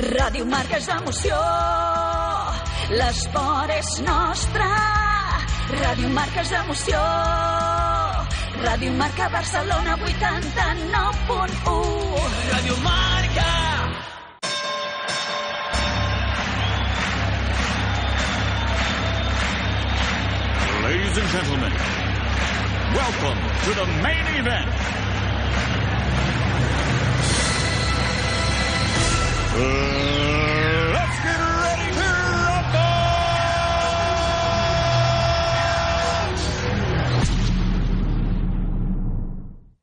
Ràdio Marca és emoció, l'esport és nostre. Ràdio Marca és emoció, Ràdio Marca Barcelona 89.1. Radio Marca. Ladies and gentlemen, welcome to the main event. Let's get ready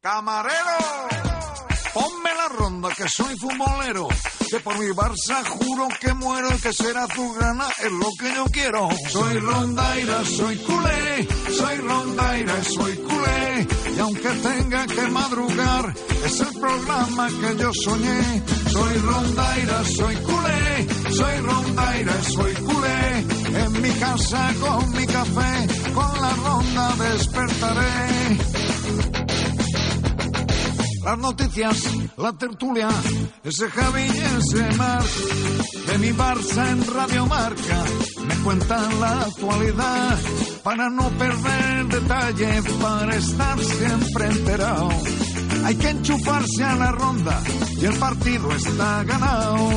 Camarero, ponme la ronda que soy futbolero, que por mi Barça juro que muero que será tu gana es lo que yo quiero. Soy rondaira, soy culé, soy rondaira, soy culé, y aunque tenga que madrugar, es el programa que yo soñé. Soy rondaira, soy culé, soy rondaira, soy culé, en mi casa con mi café, con la ronda despertaré. Las noticias, la tertulia, ese Javi y ese Marc. De mi Barça en Radio Marca, me cuentan la actualidad. Para no perder detalle, para estar siempre enterado. Hay que enchufarse a la ronda y el partido está ganado.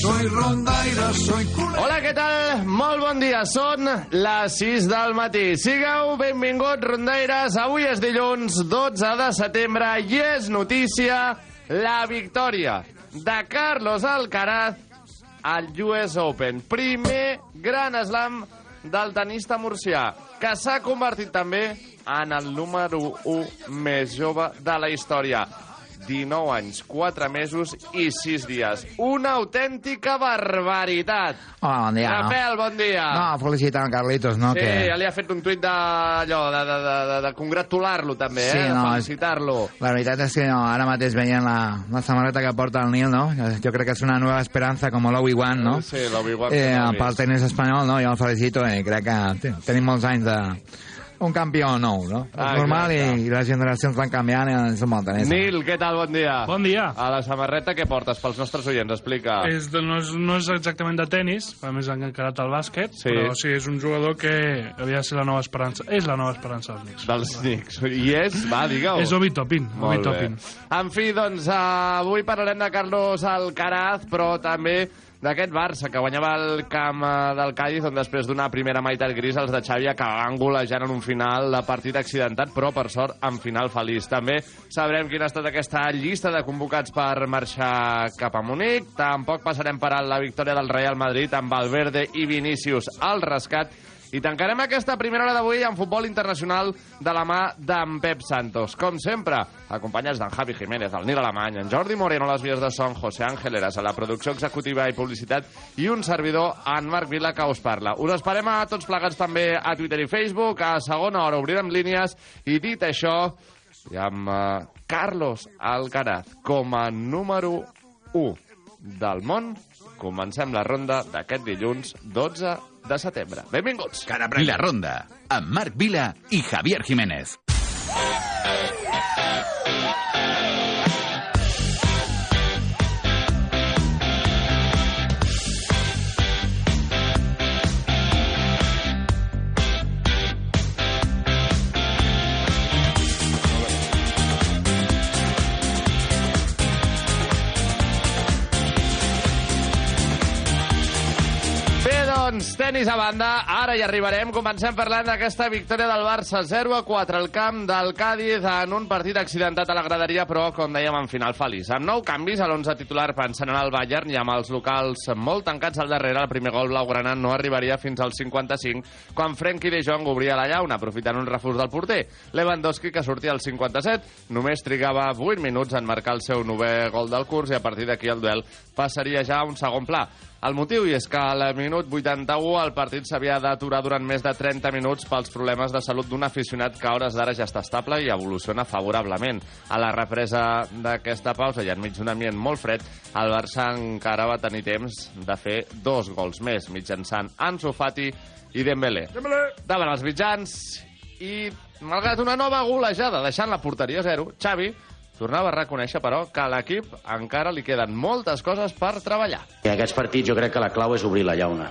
Soy rondaira, soy culé. Hola, què tal? Molt bon dia. Són les 6 del matí. Sigueu benvinguts, rondaires. Avui és dilluns 12 de setembre i és notícia la victòria de Carlos Alcaraz al US Open. Primer gran slam del tenista murcià, que s'ha convertit també en el número 1 més jove de la història. 19 anys, 4 mesos i 6 dies. Una autèntica barbaritat. Hola, bon dia. Rafael, bon dia. No, felicitant en Carlitos, no? Sí, que... ja li ha fet un tuit d'allò, de, de, de, de, de congratular-lo també, Sí, eh? no, de felicitar-lo. La veritat és que no, ara mateix veient la, la samarreta que porta el Nil, no? Jo crec que és una nova esperança com l'Obi-Wan, no? Sí, l'Obi-Wan. Eh, pel tenis espanyol, no? Jo el felicito i crec que tenim molts anys de un campió nou, no? Ah, normal i, exacte. i les generacions van canviant i són molt tenis. Nil, què tal? Bon dia. Bon dia. A la samarreta què portes pels nostres oients? Explica. És de, no, és, no és exactament de tennis, a més han encarat al bàsquet, Sí. però sí, és un jugador que havia de ser la nova esperança. És la nova esperança dels Knicks. Dels Knicks. I és? Va, digue-ho. És Obi Topin. Obi Molt. Topin. En fi, doncs, uh, avui parlarem de Carlos Alcaraz, però també d'aquest Barça, que guanyava el camp eh, del Cádiz, on després d'una primera meitat gris els de Xavi acabaven golejant en un final de partit accidentat, però per sort en final feliç. També sabrem quina ha estat aquesta llista de convocats per marxar cap a Munic. Tampoc passarem per la victòria del Real Madrid amb Valverde i Vinícius al rescat. I tancarem aquesta primera hora d'avui en futbol internacional de la mà d'en Pep Santos. Com sempre, acompanyats d'en Javi Jiménez, el Nil Alemany, en Jordi Moreno a les vies de son, José Ángel Eras a la producció executiva i publicitat i un servidor, en Marc Vila, que us parla. Us esperem a tots plegats també a Twitter i Facebook. A segona hora obrirem línies i dit això, i amb uh, Carlos Alcaraz com a número 1 del món, comencem la ronda d'aquest dilluns 12 de setembre. Benvinguts. La Ronda, amb Marc Vila i Javier Jiménez. Tenis a banda, ara hi arribarem. Comencem parlant d'aquesta victòria del Barça 0 a 4 al camp del Cádiz en un partit accidentat a la graderia, però, com dèiem, en final feliç. Amb nou canvis a l'11 titular pensant en el Bayern i amb els locals molt tancats al darrere, el primer gol blaugrana no arribaria fins al 55, quan Frenkie de Jong obria la llauna, aprofitant un refús del porter. Lewandowski, que sortia al 57, només trigava 8 minuts en marcar el seu novè gol del curs i a partir d'aquí el duel passaria ja a un segon pla. El motiu i és que al minut 81 el partit s'havia d'aturar durant més de 30 minuts pels problemes de salut d'un aficionat que a hores d'ara ja està estable i evoluciona favorablement. A la represa d'aquesta pausa i enmig d'un ambient molt fred, el Barça encara va tenir temps de fer dos gols més mitjançant Ansu Fati i Dembélé. Dembélé. Davant els mitjans i malgrat una nova golejada deixant la porteria a zero, Xavi tornava a reconèixer, però, que a l'equip encara li queden moltes coses per treballar. En aquests partits jo crec que la clau és obrir la llauna.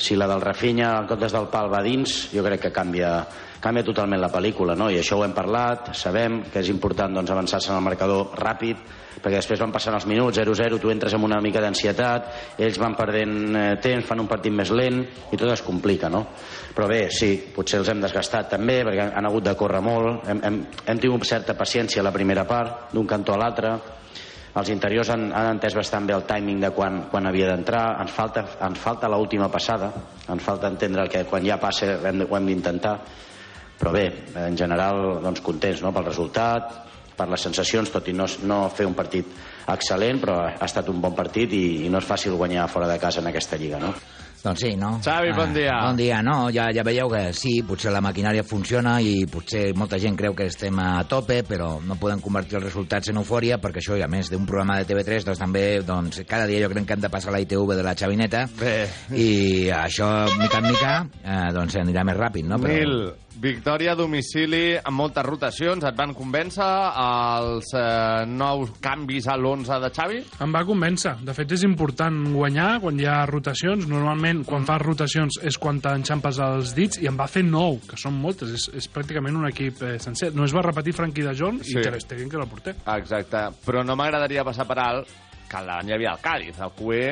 Si la del Rafinha en comptes del pal va dins, jo crec que canvia, canvia totalment la pel·lícula, no? I això ho hem parlat, sabem que és important doncs, avançar-se en el marcador ràpid, perquè després van passant els minuts, 0-0, tu entres amb una mica d'ansietat, ells van perdent eh, temps, fan un partit més lent i tot es complica, no? Però bé, sí, potser els hem desgastat també perquè han, han hagut de córrer molt, hem, hem, hem tingut certa paciència a la primera part, d'un cantó a l'altre, els interiors han, han entès bastant bé el timing de quan, quan havia d'entrar, ens falta, ens falta l'última passada, ens falta entendre que quan ja passa hem, ho hem d'intentar, però bé, en general doncs, contents no? pel resultat, per les sensacions, tot i no, no fer un partit excel·lent, però ha estat un bon partit i, i no és fàcil guanyar fora de casa en aquesta lliga, no? Doncs sí, no? Xavi, bon dia. Bon dia, no? Ja, ja veieu que sí, potser la maquinària funciona i potser molta gent creu que estem a tope, però no podem convertir els resultats en eufòria perquè això, i a més d'un programa de TV3, doncs també doncs, cada dia jo crec que hem de passar la ITV de la xavineta Bé. i això, mica en mica, eh, doncs anirà més ràpid, no? Nil, victòria a domicili amb moltes rotacions. Et van convèncer els eh, nous canvis a l'11 de Xavi? Em va convèncer. De fet, és important guanyar quan hi ha rotacions. Normalment, quan fas rotacions és quan t'enxampes els dits i em va fer nou, que són moltes. És, és pràcticament un equip eh, sencer. No es va repetir Frankie de Jong Sí. i Ter Stegen, que era el porter. Exacte. Però no m'agradaria passar per alt que l'any hi havia el Cádiz, el QE,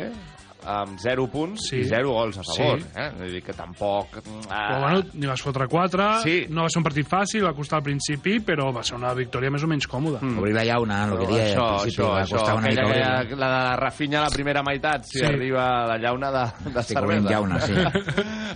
amb 0 punts Sí. i 0 gols a favor. Sí. Eh? Vull dir que tampoc... Però bueno, n'hi vas fotre 4, Sí. no va ser un partit fàcil, va costar al principi, però va ser una victòria més o menys còmoda. Mm. Obrir la llauna, el que això, al principi això, va això, costar una mica aquella, que, la de Rafinha a la primera meitat, si Sí. arriba la llauna de, de Estic obrint cervesa. llauna, sí.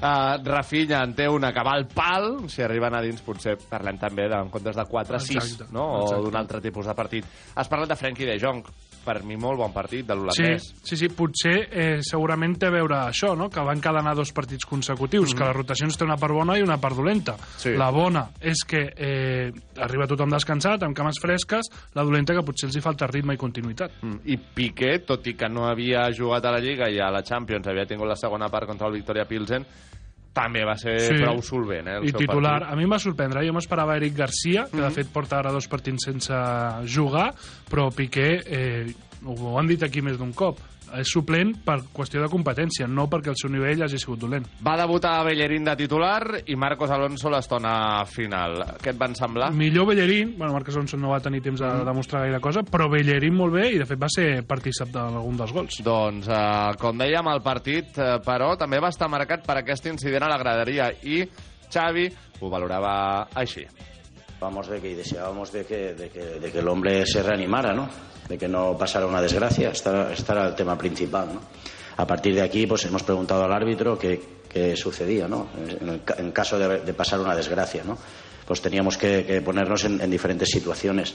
uh, Rafinha en té una que va al pal, si arriben a dins potser parlem també de, en comptes de 4 6, Exacte, no? o exacte. d'un altre tipus de partit. Has parlat de Frenkie de Jong, per mi molt bon partit de Sí, l'holandès. sí, sí, potser eh, segurament té a veure això, no? que van cadenar dos partits consecutius, que les rotacions té una part bona i una part dolenta. Sí. La bona és que eh, arriba tothom descansat, amb cames fresques, la dolenta que potser els hi falta ritme i continuïtat. Mm, I Piqué, tot i que no havia jugat a la Lliga i a la Champions havia tingut la segona part contra el Victoria Pilsen, també va ser Sí. prou solvent, eh, el I seu titular, partit. a mi em va sorprendre, jo m'esperava Eric Garcia, que de fet porta ara dos partits sense jugar, però Piqué, eh, ho han dit aquí més d'un cop, és suplent per qüestió de competència, no perquè el seu nivell hagi sigut dolent. Va debutar Bellerín de titular i Marcos Alonso l'estona final. Què et van semblar? Millor Bellerín, bueno, Marcos Alonso no va tenir temps de demostrar gaire cosa, però Bellerín molt bé i de fet va ser partícip d'algun dels gols. Doncs, eh, com dèiem, el partit, eh, però, també va estar marcat per aquest incident a la graderia i Xavi ho valorava així. Vamos de que y deseábamos de que, de que, de que el hombre se reanimara, ¿no? De que no pasara una desgracia. Era, este era el tema principal, ¿no? A partir de aquí, pues hemos preguntado al árbitro qué, qué sucedía, ¿no? En, el en caso de, pasar una desgracia, ¿no? Pues teníamos que, ponernos en, en diferentes situaciones.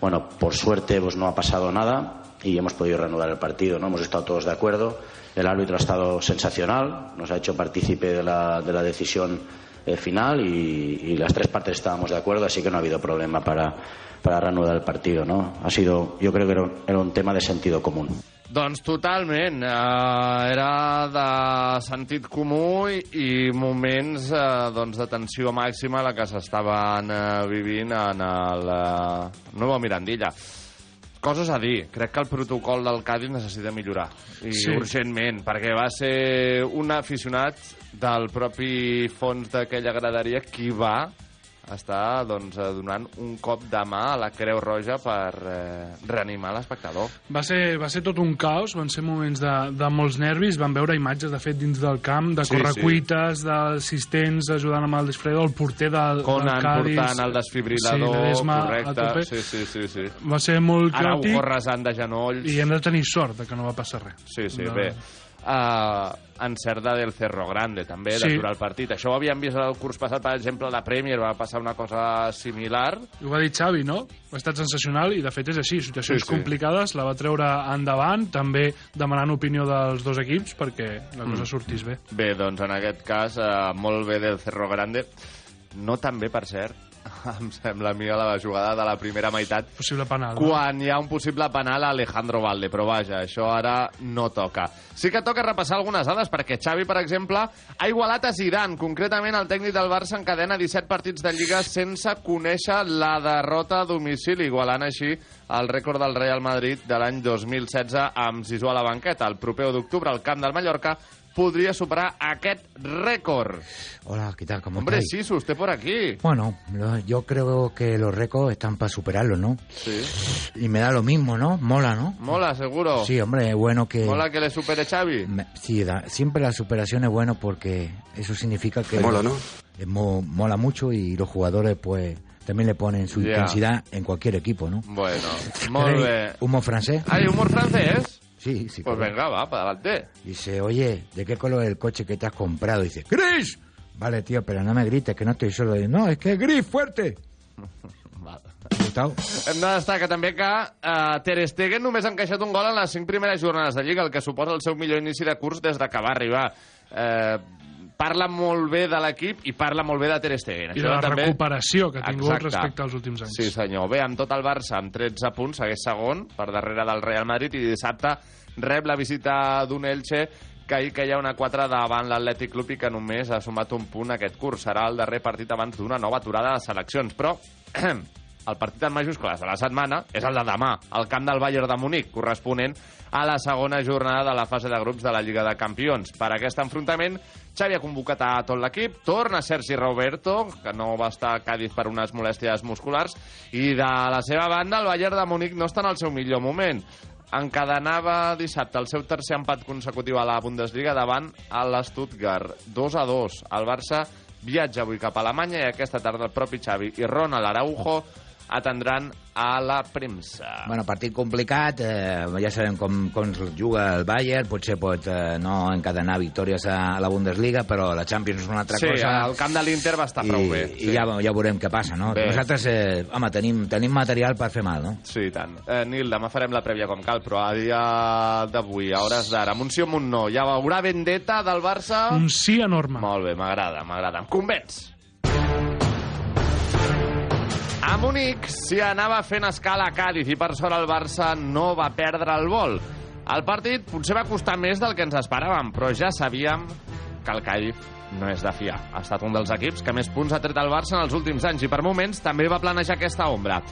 Bueno, por suerte, pues no ha pasado nada y hemos podido reanudar el partido, ¿no? Hemos estado todos de acuerdo. El árbitro ha estado sensacional, nos ha hecho partícipe de la, de la decisión eh, final y, y las tres partes estábamos de acuerdo, así que no ha habido problema para, para reanudar el partido, ¿no? Ha sido, yo creo que era, un- era un tema de sentido común. Doncs totalment. Eh, era de sentit comú i, i moments eh, doncs de tensió màxima la que s'estaven eh, vivint en el eh, Nuevo Mirandilla. Coses a dir. Crec que el protocol del Cádiz necessita millorar. I Sí. urgentment, perquè va ser un aficionat del propi fons d'aquella graderia qui va està doncs, eh, donant un cop de mà a la Creu Roja per eh, reanimar l'espectador. Va ser, va ser tot un caos, van ser moments de, de molts nervis, van veure imatges, de fet, dins del camp, de Sí, correcuites, d'assistents ajudant amb el desfredor, el porter del, Conan del Cádiz... portant el desfibrilador, sí, Ledesma a correcte. Sí, sí, sí, sí. Va ser molt Araujo caòtic resant de genolls. i hem de tenir sort de que no va passar res. Sí, sí, No. bé. Uh, encert de del Cerro Grande, també, Sí. d'aturar el partit. Això ho havíem vist el curs passat, per exemple, a la Premier va passar una cosa similar. I ho va dir Xavi, no? Ha estat sensacional i de fet és així, situacions Sí, sí. complicades, la va treure endavant, també demanant opinió dels dos equips perquè la cosa Mm. sortís bé. Bé, doncs en aquest cas, uh, molt bé del Cerro Grande. No tan bé, per cert, em sembla a mi, a la jugada de la primera meitat, Possible penal. no? quan hi ha un possible penal a Alejandro Valde, però vaja, això ara no toca. Sí que toca repassar algunes dades, perquè Xavi, per exemple, ha igualat a Zidane, concretament el tècnic del Barça encadena 17 partits de Lliga sense conèixer la derrota a domicili, igualant així el rècord del Real Madrid de l'any 2016 amb Zizou a la banqueta. El proper 1 d'octubre, al camp del Mallorca, podria superar aquest rècord. Hola, ¿qué tal? ¿Cómo Hombre, estáis? sí, usted por aquí. Bueno, yo creo que los récords están para superarlos, ¿no? Sí. Y me da lo mismo, ¿no? Mola, ¿no? Mola, seguro. Sí, hombre, es bueno que... Mola que le supere Xavi. Me- Sí, da- siempre la superación es bueno porque eso significa que... Mola, ¿no? Es mo- mola mucho y los jugadores, pues, también le ponen su intensidad en cualquier equipo, ¿no? Bueno, molt ¿Queréis bé. ¿Humo francés? ¿Hay humor francés? Sí, sí. Pues venga, va, para adelante. Dice, oye, ¿de qué color es el coche que te has comprado? Dice, ¡gris! Vale, tío, pero no me grites, que no estoy solo. Dice, no, es que es gris, fuerte. Gustavo. Hem de destacar també que uh, Ter Stegen només ha encaixat un gol en les cinc primeres jornades de Lliga, el que suposa el seu millor inici de curs des de que va arribar. Uh, parla molt bé de l'equip i parla molt bé de Ter Stegen. I de la també- recuperació que ha tingut Exacte. respecte als últims anys. Sí, senyor. Bé, amb tot el Barça, amb 13 punts, segueix segon, per darrere del Real Madrid, i dissabte rep la visita d'un Elche que ahir queia una 4 davant l'Atlètic Club i que només ha sumat un punt aquest curs. Serà el darrer partit abans d'una nova aturada de seleccions. Però el partit en majúscules de la setmana és el de demà, al camp del Bayern de Munic, corresponent a la segona jornada de la fase de grups de la Lliga de Campions. Per aquest enfrontament, Xavi ha convocat a tot l'equip, torna Sergi Roberto, que no va estar a Cádiz per unes molèsties musculars, i de la seva banda, el Bayern de Munic no està en el seu millor moment. Encadenava dissabte el seu tercer empat consecutiu a la Bundesliga davant a l'Stuttgart. 2 a 2. El Barça viatja avui cap a Alemanya i aquesta tarda el propi Xavi i Ronald Araujo atendran a la premsa. Bueno, partit complicat, eh, ja sabem com, com es juga el Bayern, potser pot eh, no encadenar victòries a, a la Bundesliga, però la Champions és una altra sí, cosa. el camp de l'Inter va estar I, prou bé. i ja, ja veurem què passa, no? Bé. Nosaltres, eh, home, tenim, tenim material per fer mal, no? Sí, i tant. Eh, Nil, demà farem la prèvia com cal, però a dia d'avui, a hores d'ara, Montsió Montnó, ja veurà vendetta del Barça? Un sí enorme. Molt bé, m'agrada, m'agrada. Em convenç. A Múnich s'hi anava fent escala a Cádiz i per sort el Barça no va perdre el vol. El partit potser va costar més del que ens esperàvem, però ja sabíem que el Cádiz no és de fiar. Ha estat un dels equips que més punts ha tret el Barça en els últims anys i per moments també va planejar aquesta ombra.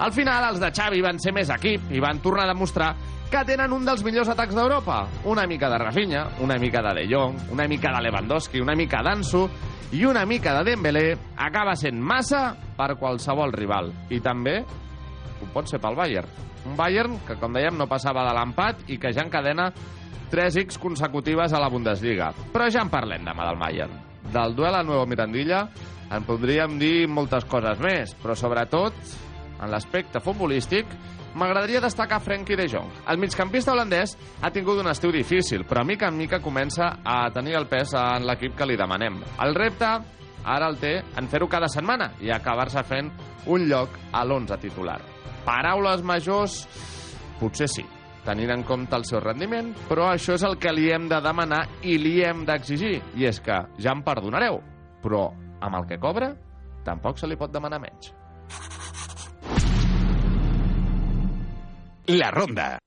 Al final, els de Xavi van ser més equip i van tornar a demostrar que tenen un dels millors atacs d'Europa. Una mica de Rafinha, una mica de De Jong, una mica de Lewandowski, una mica d'Ansu i una mica de Dembélé acaba sent massa per qualsevol rival. I també ho pot ser pel Bayern. Un Bayern que, com dèiem, no passava de l'empat i que ja encadena 3 X consecutives a la Bundesliga. Però ja en parlem demà del Bayern. Del duel a Nuevo Mirandilla en podríem dir moltes coses més, però sobretot, en l'aspecte futbolístic, m'agradaria destacar Frenkie de Jong. El migcampista holandès ha tingut un estiu difícil, però mica en mica comença a tenir el pes en l'equip que li demanem. El repte ara el té en fer-ho cada setmana i acabar-se fent un lloc a l'11 titular. Paraules majors, potser sí, tenint en compte el seu rendiment, però això és el que li hem de demanar i li hem d'exigir. I és que ja em perdonareu, però amb el que cobra tampoc se li pot demanar menys. La ronda.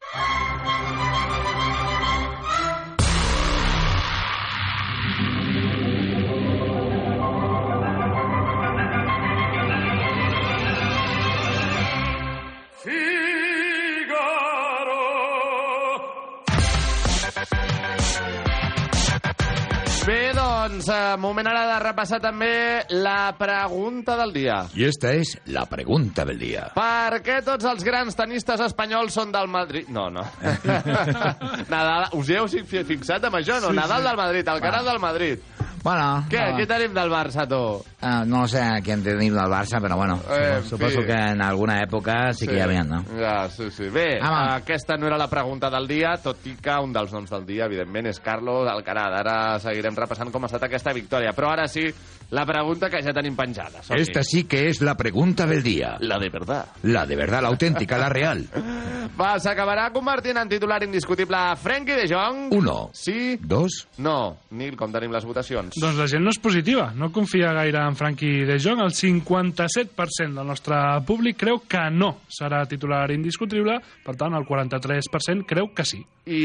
Eh, moment ara de repassar també la pregunta del dia. Y esta es la pregunta del día. Per què tots els grans tenistes espanyols són del Madrid? No, no. Nadal, us hi heu fi- fixat amb això, no? Sí, Nadal sí. del Madrid, el canal del Madrid. Bueno, Què? Qui tenim del Barça, tu? Ah, no sé qui en tenim del Barça, però bueno, Eh, suposo sí. que en alguna època sí, que hi havia, no? Ja, sí, sí. Bé, Ah, aquesta no era la pregunta del dia, tot i que un dels noms del dia, evidentment, és Carlos Alcaraz. Ara seguirem repassant com ha estat aquesta victòria. Però ara sí, la pregunta que ja tenim penjada. Som-hi. Esta sí que es la pregunta del día. La de verdad. La de verdad, la auténtica, la real. Va, s'acabarà convertint en titular indiscutible Frenkie de Jong? Uno. Sí? Dos. No. Nil, com tenim les votacions? Doncs la gent no és positiva, no confia gaire en Frankie de Jong. El 57% del nostre públic creu que no serà titular indiscutible, per tant, el 43% creu que sí. I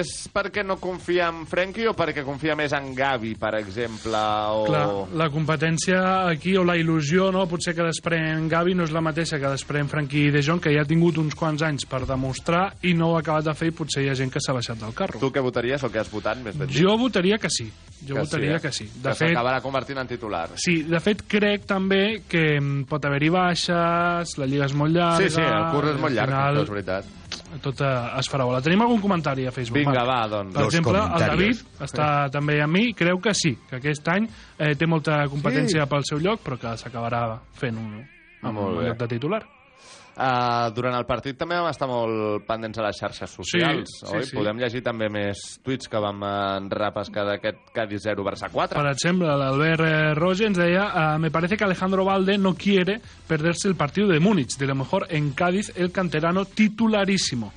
és perquè no confia en Frenkie o perquè confia més en Gavi, per exemple? O... Clar, la competència aquí, o la il·lusió, no? potser que desprèn Gavi no és la mateixa que desprèn Frankie de Jong, que ja ha tingut uns quants anys per demostrar i no ho ha acabat de fer i potser hi ha gent que s'ha baixat del carro. Tu què votaries o què has votat, més ben dit? Jo votaria que sí. Jo Que votaria eh? que sí. De que fet, s'acabarà convertint en titular. Sí, de fet crec també que mm, pot haver-hi baixes, la lliga és molt llarga... Sí, sí, el curs és molt llarg, final és veritat. Tot eh, es farà bola. Tenim algun comentari a Facebook? Vinga, Marc? va, doncs. Per Dos exemple, el. David està també amb mi, creu que sí, que aquest any eh, té molta competència Sí. pel seu lloc, però que s'acabarà fent un, amb Molt un lloc de titular. Uh, durant el partit també vam estar molt pendents a les xarxes socials, Sí, sí, oi? sí. Podem llegir també més tuits que vam repescar d'aquest Cádiz 0 Barça 4. Per exemple, l'Albert eh, Roge ens deia eh, me parece que Alejandro Valde no quiere perderse el partido de Múnich. De lo mejor en Cádiz el canterano titularísimo.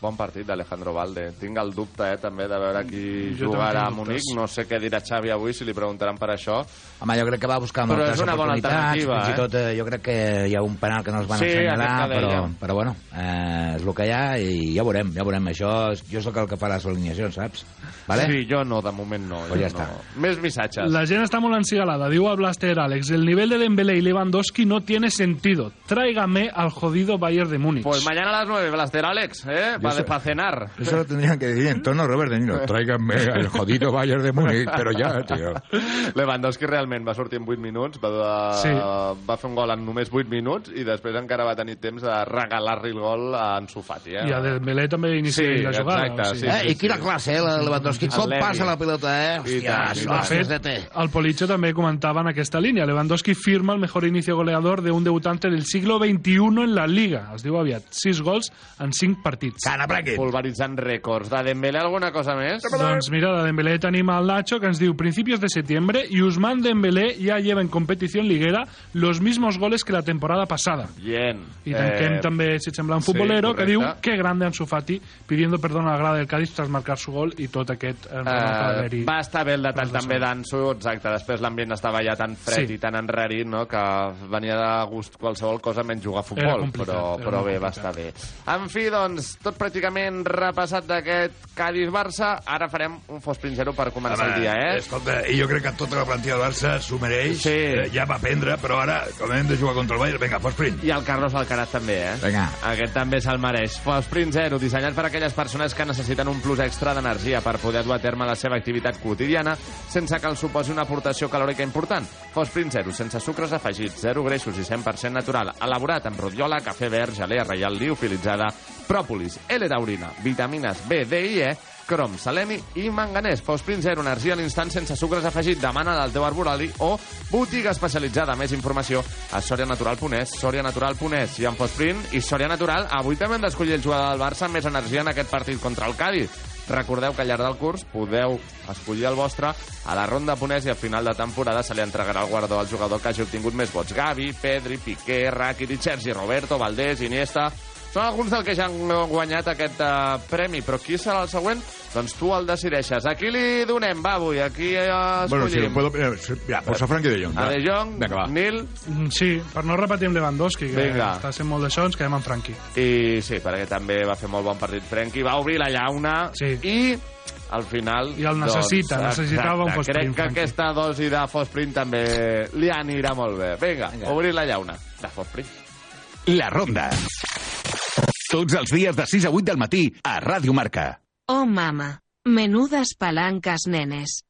Bon partit d'Alejandro Valde. Tinc el dubte, eh, també, de veure qui Jo jugarà a Munic. No sé què dirà Xavi avui, si li preguntaran per això. Home, jo crec que va buscar Però moltes és una bona oportunitats, alternativa, fins eh? i tot eh, jo crec que hi ha un penal que no es van Sí, assenyalar, però, però bueno, eh, és el que hi ha i ja veurem, ja veurem. Això, jo sóc el que fa les alineacions, saps? Vale? Sí, jo no, de moment no. Pues jo ja no. Més missatges. La gent està molt encigalada. Diu al Blaster Alex, el nivel de Dembélé y Lewandowski no tiene sentido. Tráigame al jodido Bayern de Múnich. Pues mañana a las 9, Blaster Alex, ¿eh? Para pa cenar. Eso lo tendrían que decir en tono Robert De Niro. Tráiganme el jodido Bayern de Múnich, pero ya, tío. Lewandowski realment va sortir en 8 minuts, va, Sí. va fer un gol en només 8 minuts i després encara va tenir temps de regalar-li el gol a Ansu Fati. Eh? I a Dembélé també inicia Sí, la jugada. exacte, o sigui. sí, Eh, I quina classe, eh, Lewandowski. Com passa la pilota, eh? I Hòstia, això és De fet, de té. el Policho també comentava en aquesta línia. Lewandowski firma el mejor inicio goleador de un debutante del siglo XXI en la Liga. Es diu aviat. 6 gols en 5 partits. Cana, Bracket. Pulveritzant rècords. De Dembélé alguna cosa més? Doncs mira, de Dembélé tenim al Nacho que ens diu principios de septiembre y Usman Dembélé ya lleva en competición liguera los mismos goles que la temporada pasada. Bien. I tanquem Eh, també, si et sembla, un sí, futbolero que correcte. diu que grande Ansu Fati pidiendo perdón a la grada del Cádiz tras marcar su gol i tot aquest eh, Uh, va estar bé el detall també d'Ansu, exacte. Després l'ambient estava ja tan fred Sí. i tan enrarit no? que venia de gust qualsevol cosa menys jugar a futbol, però, però bé, va estar bé. En fi, doncs, tot pràcticament repassat d'aquest Cádiz-Barça. Ara farem un fos zero per començar el dia, eh? Escolta, i jo crec que tota la plantilla del Barça s'ho mereix. Sí. Eh, ja va aprendre, però ara, com hem de jugar contra el Bayern, vinga, fos sprint. I el Carlos Alcaraz també, eh? Vinga. Aquest també se'l mereix. Sprint Zero, dissenyat per aquelles persones que necessiten un plus extra d'energia per poder dur a terme la seva activitat quotidiana sense que els suposi una aportació calòrica important. Sprint Zero, sense sucres afegits, zero greixos i 100% natural. Elaborat amb rotiola, cafè verd, gelea reial liofilitzada, pròpolis, L-taurina, vitamines B, D i E, crom, seleni i manganès. Sprint Zero, energia a l'instant sense sucres afegit. Demana del teu arborali o botiga especialitzada. Més informació a sorianatural.es, sorianatural.es. I en Sprint i Soria Natural, avui també hem d'escollir el jugador del Barça amb més energia en aquest partit contra el Cádiz. Recordeu que al llarg del curs podeu escollir el vostre a la ronda Ponès i al final de temporada se li entregarà el guardó al jugador que hagi obtingut més vots. Gavi, Pedri, Piqué, Rakitic, Sergi, Roberto, Valdés, Iniesta... Són alguns dels que ja han guanyat aquest uh, premi, però qui serà el següent? Doncs tu el decideixes. A qui li donem, va, avui? A qui uh, Bueno, si lo escollim? puedo... eh, sí, Ya, pues a Frankie de Jong. a. De Jong, Vinga. Nil... Mm, Sí, per no repetir amb Lewandowski, que Vinga. està sent molt d'això, ens quedem amb Franqui. I sí, perquè també va fer molt bon partit Frenkie, va obrir la llauna Sí. i al final... I el necessita, doncs, necessitava un exacte, Fosprint, Crec que Frenkie. aquesta dosi de Fosprint també li anirà molt bé. Vinga, Vinga. obrir la llauna de Fosprint. La Ronda. Tots els dies de 6 a 8 del matí a Ràdio Marca. Oh mama, menudas palancas nenes.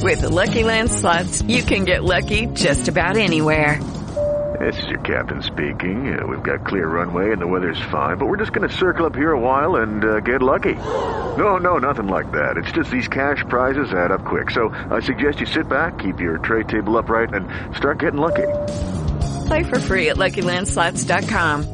With the Lucky Land slots, you can get lucky just about anywhere. This is your captain speaking. Uh, we've got clear runway and the weather's fine, but we're just going to circle up here a while and uh, get lucky. No, no, nothing like that. It's just these cash prizes add up quick. So I suggest you sit back, keep your tray table upright, and start getting lucky. Play for free at LuckyLandSlots.com.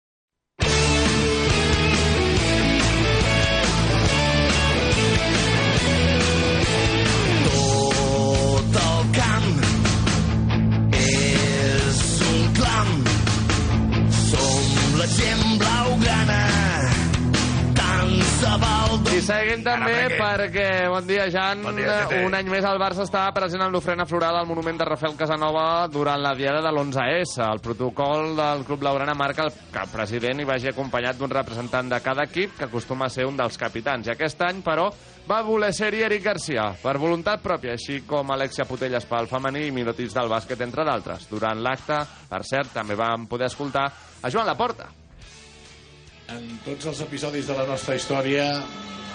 Seguim també perquè, bon dia, Jan, bon dia, un any més el Barça està present en l'ofrena floral al monument de Rafael Casanova durant la diada de l'11S. El protocol del Club Blaugrana marca el que el president hi vagi acompanyat d'un representant de cada equip, que acostuma a ser un dels capitans. I aquest any, però, va voler ser-hi Eric Garcia, per voluntat pròpia, així com Alexia Putelles pel femení i Minotits del bàsquet, entre d'altres. Durant l'acte, per cert, també vam poder escoltar a Joan Laporta. En tots els episodis de la nostra història,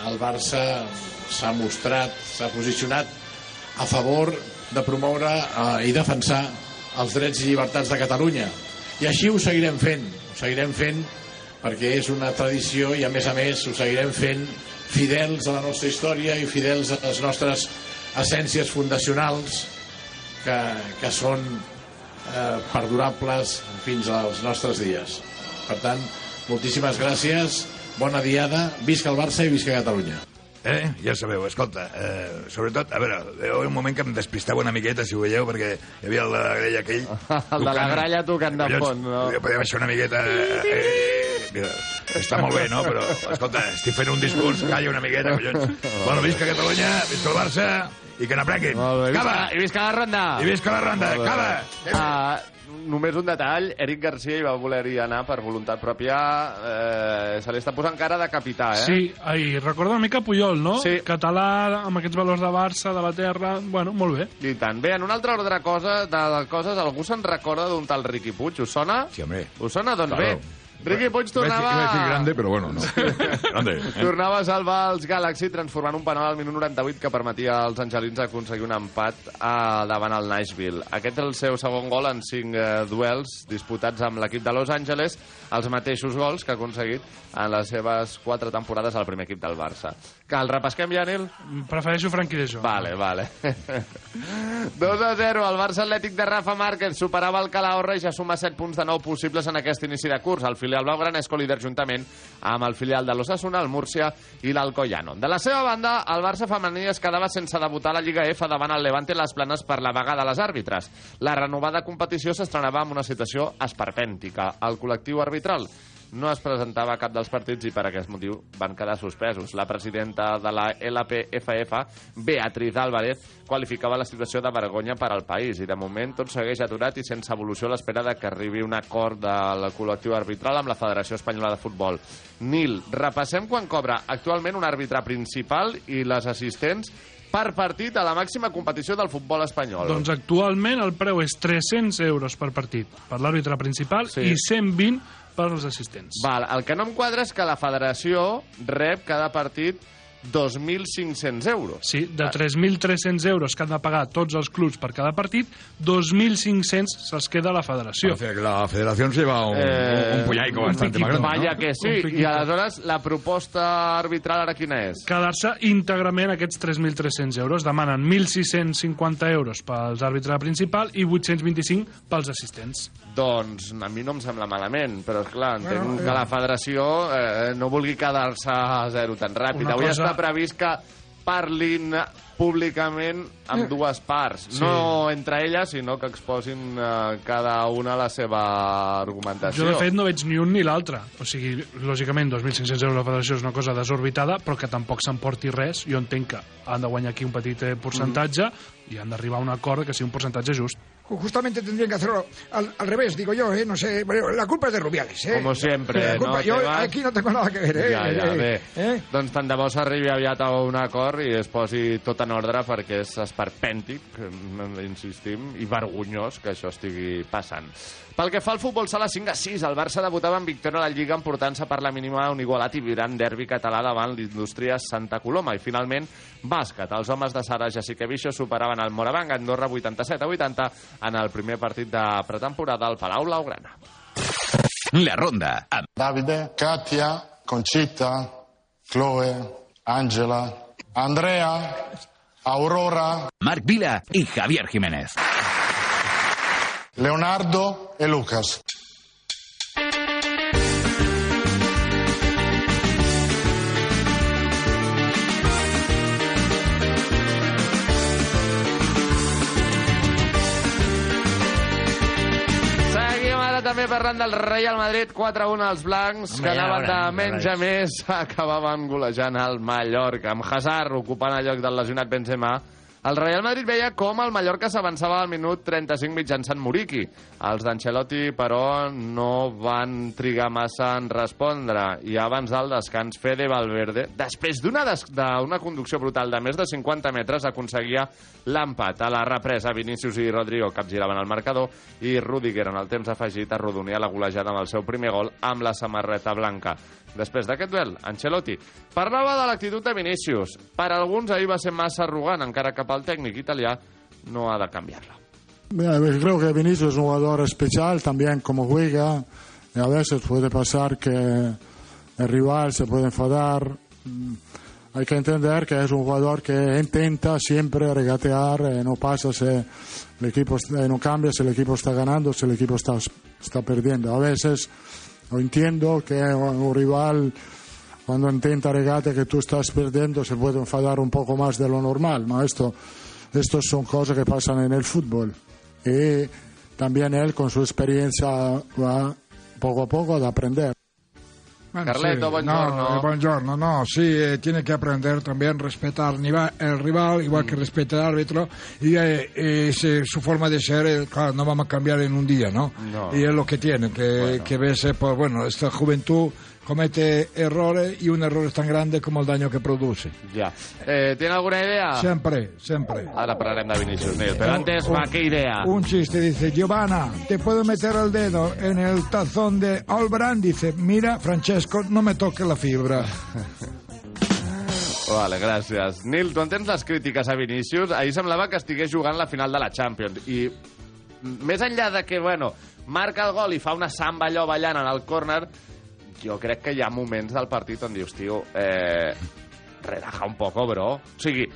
el Barça s'ha mostrat, s'ha posicionat a favor de promoure eh, i defensar els drets i llibertats de Catalunya. I així ho seguirem fent, ho seguirem fent perquè és una tradició i a més a més ho seguirem fent fidels a la nostra història i fidels a les nostres essències fundacionals que, que són eh, perdurables fins als nostres dies. Per tant, moltíssimes gràcies, bona diada, visca el Barça i visca Catalunya. Eh? Ja sabeu, escolta, eh, sobretot, a veure, hi un moment que em despistava una miqueta, si ho veieu, perquè hi havia el de la grella aquell... El de la gralla tocant de fons, no? Podria baixar una miqueta... Eh, mira, està molt bé, no? Però, escolta, estic fent un discurs, calla una miqueta, collons. Bueno, visca Catalunya, visca el Barça, i que n'aprenguin. Cava! visca- I visca la ronda! I visca la ronda, cava! Ah, només un detall, Eric Garcia hi va voler-hi anar per voluntat pròpia. Eh, se li està posant cara de capità, eh? Sí, ai, recorda una mica Puyol, no? Sí. Català, amb aquests valors de Barça, de la terra... Bueno, molt bé. I tant. Bé, en un altre ordre cosa, de, de coses, algú se'n recorda d'un tal Riqui Puig? Us sona? Sí, hombre. Us sona? Doncs Claro. bé. Riqui Puig tornava... iba a decir grande, pero bueno, no. grande. eh? Tornava a salvar els Galaxy transformant un penal al minut 98 que permetia als angelins aconseguir un empat a, davant el Nashville. Aquest és el seu segon gol en cinc eh, duels disputats amb l'equip de Los Angeles, els mateixos gols que ha aconseguit en les seves quatre temporades al primer equip del Barça. Que el repesquem ja, Nil? Prefereixo Franqui de Jong. Vale, vale. 2 a 0, el Barça Atlètic de Rafa Márquez superava el Calahorra i ja suma 7 punts de nou possibles en aquest inici de curs. El filial blaugrana és colíder juntament amb el filial de l'Ossassuna, el Múrcia i l'Alcoyano. De la seva banda, el Barça femení es quedava sense debutar a la Lliga F davant el Levante les planes per la vaga de les àrbitres. La renovada competició s'estrenava amb una situació esperpèntica. El col·lectiu arbitral no es presentava a cap dels partits i per aquest motiu van quedar suspesos. La presidenta de la LPFF, Beatriz Álvarez, qualificava la situació de vergonya per al país i de moment tot segueix aturat i sense evolució a l'espera de que arribi un acord del col·lectiu arbitral amb la Federació Espanyola de Futbol. Nil, repassem quan cobra actualment un àrbitre principal i les assistents per partit a la màxima competició del futbol espanyol. Doncs actualment el preu és 300 euros per partit per l'àrbitre principal Sí. i 120 per als assistents. Val, el que no em quadra és que la federació rep cada partit 2.500 euros. Sí, de 3.300 euros que han de pagar tots els clubs per cada partit, 2.500 se'ls queda a la federació. Parece que la federación se lleva un, Eh, un puñaico bastante más grande. Vaya ¿no? que sí. I piquito. aleshores la proposta arbitral ara quina és? Quedar-se íntegrament aquests 3.300 euros. Demanen 1.650 euros pels àrbitre principal i 825 pels assistents. Doncs a mi no em sembla malament, però és clar, entenc Bueno, eh. que la federació eh, no vulgui quedar-se a zero tan ràpid. Una Avui cosa- està previst que parlin públicament amb dues parts. Sí. No entre elles, sinó que exposin eh, cada una la seva argumentació. Jo, de fet, no veig ni un ni l'altre. O sigui, lògicament, 2.500 euros la federació és una cosa desorbitada, però que tampoc s'emporti res. Jo entenc que han de guanyar aquí un petit eh, percentatge i han d'arribar a un acord que sigui un percentatge just. justamente tendrían que hacerlo al, al revés, digo yo, ¿eh? No sé, bueno, la culpa es de Rubiales, ¿eh? Como sempre, La culpa- no, yo Tebas? aquí no tengo nada que ver, ¿eh? Ja, ja, Eh, bé. eh? Doncs tant de bo s'arribi aviat a un acord i es posi tot en ordre perquè és esperpèntic, mm, insistim, i vergonyós que això estigui passant. Pel que fa al futbol sala 5 a 6, el Barça debutava en victòria a la Lliga emportant-se per la mínima un igualat i vibrant derbi català davant l'Indústria Santa Coloma. I finalment, bàsquet. Els homes de Sara Jessiquevicho superaven el Morabanc Andorra 87 a 80 en el primer partit de pretemporada al Palau Blaugrana. La ronda amb Davide, Katia, Concita, Chloe, Angela, Andrea, Aurora, Marc Vila i Javier Jiménez. Leonardo e Lucas. També parlant del Real Madrid 4-1 als blancs, Home, que ja anaven de menys a més, acabaven golejant el Mallorca, amb Hazard ocupant el lloc del lesionat Benzema. El Real Madrid veia com el Mallorca s'avançava al minut 35 mitjançant Muriqui. Els d'Ancelotti, però, no van trigar massa en respondre. I abans del descans, Fede Valverde, després d'una des conducció brutal de més de 50 metres, aconseguia l'empat. A la represa, Vinícius i Rodrigo capgiraven el marcador i Rudiger, en el temps afegit, arrodonia la golejada amb el seu primer gol amb la samarreta blanca. Després d'aquest duel, Ancelotti parlava de l'actitud de Vinícius. Per alguns ahir va ser massa arrogant, encara que pel tècnic italià no ha de canviar-la. Creo que Vinicius es un jugador especial también como juega y a veces puede pasar que el rival se puede enfadar. Mm, Hay que entender que es un jugador que intenta siempre regatear, eh, no pasa si el equipo no cambia si el equipo está ganando, si el equipo está, está perdiendo. A veces lo entiendo que un rival cuando intenta regate que tú estás perdiendo se puede enfadar un poco más de lo normal, ¿no? Esto, estos son cosas que pasan en el fútbol. Y también él con su experiencia va poco a poco a aprender. Bueno, Carleto, sí, buongiorno. No, eh, buongiorno, no, sí, eh, tiene que aprender también a respetar el rival, igual que respeta al árbitro, y eh, eh, su forma de ser, eh, claro, no vamos a cambiar en un día, ¿no? No. Y es lo que tiene, que, que ves, eh, pues, bueno, esta juventud comete errores y un error es tan grande como el daño que produce. Ja. Eh, ¿Tiene alguna idea? Siempre, siempre. Ara parlarem de Vinícius, Nil. Però antes, va, què idea? Un chiste dice, Giovanna, ¿te puedo meter el dedo en el tazón de Olbran? Dice, mira, Francesco, no me toque la fibra. Vale, gràcies. Nil, tu entens les crítiques a Vinícius? Ahir semblava que estigués jugant la final de la Champions. I més enllà de que, bueno, marca el gol i fa una samba allò ballant en el córner, jo crec que hi ha moments del partit on dius, tio, eh, relaja un poco, bro. O sigui,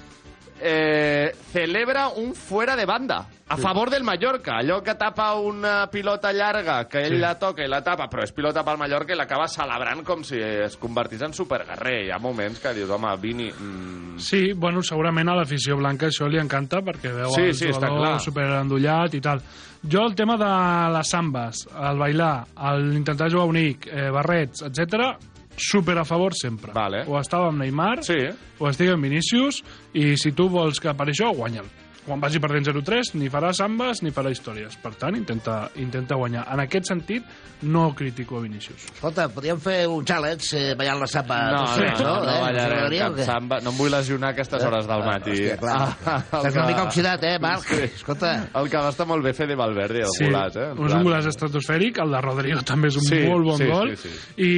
eh, celebra un fuera de banda a favor del Mallorca. Allò que tapa una pilota llarga, que ell Sí. la toca i la tapa, però és pilota pel Mallorca i l'acaba celebrant com si es convertís en superguerrer. Hi ha moments que dius, home, Vini... Mm, Sí, bueno, segurament a l'afició blanca això li encanta perquè veu Sí, el sí, jugador superendollat i tal. Jo el tema de les sambes, el bailar, l'intentar jugar únic, eh, barrets, etc super a favor sempre. Vale. O estava amb Neymar, sí. o estigui amb Vinícius, i si tu vols que per això, guanya'l. Quan vagi perdent 0-3, ni farà sambes ni farà històries. Per tant, intenta, intenta guanyar. En aquest sentit, no critico a Vinícius. Escolta, podríem fer un challenge eh, ballant la samba No, no, no, no? no, Eh? ballarem M'agradaria cap samba. No em vull lesionar a aquestes hores del matí. hòstia, clar. Ah, Estàs una que- mica oxidat, eh, Marc? Sí. Escolta. El que va estar molt bé fer de Valverde, el Sí, golaç, eh? És un golaç estratosfèric, el de Rodrigo també és un Sí, molt bon sí, gol. sí, sí. I,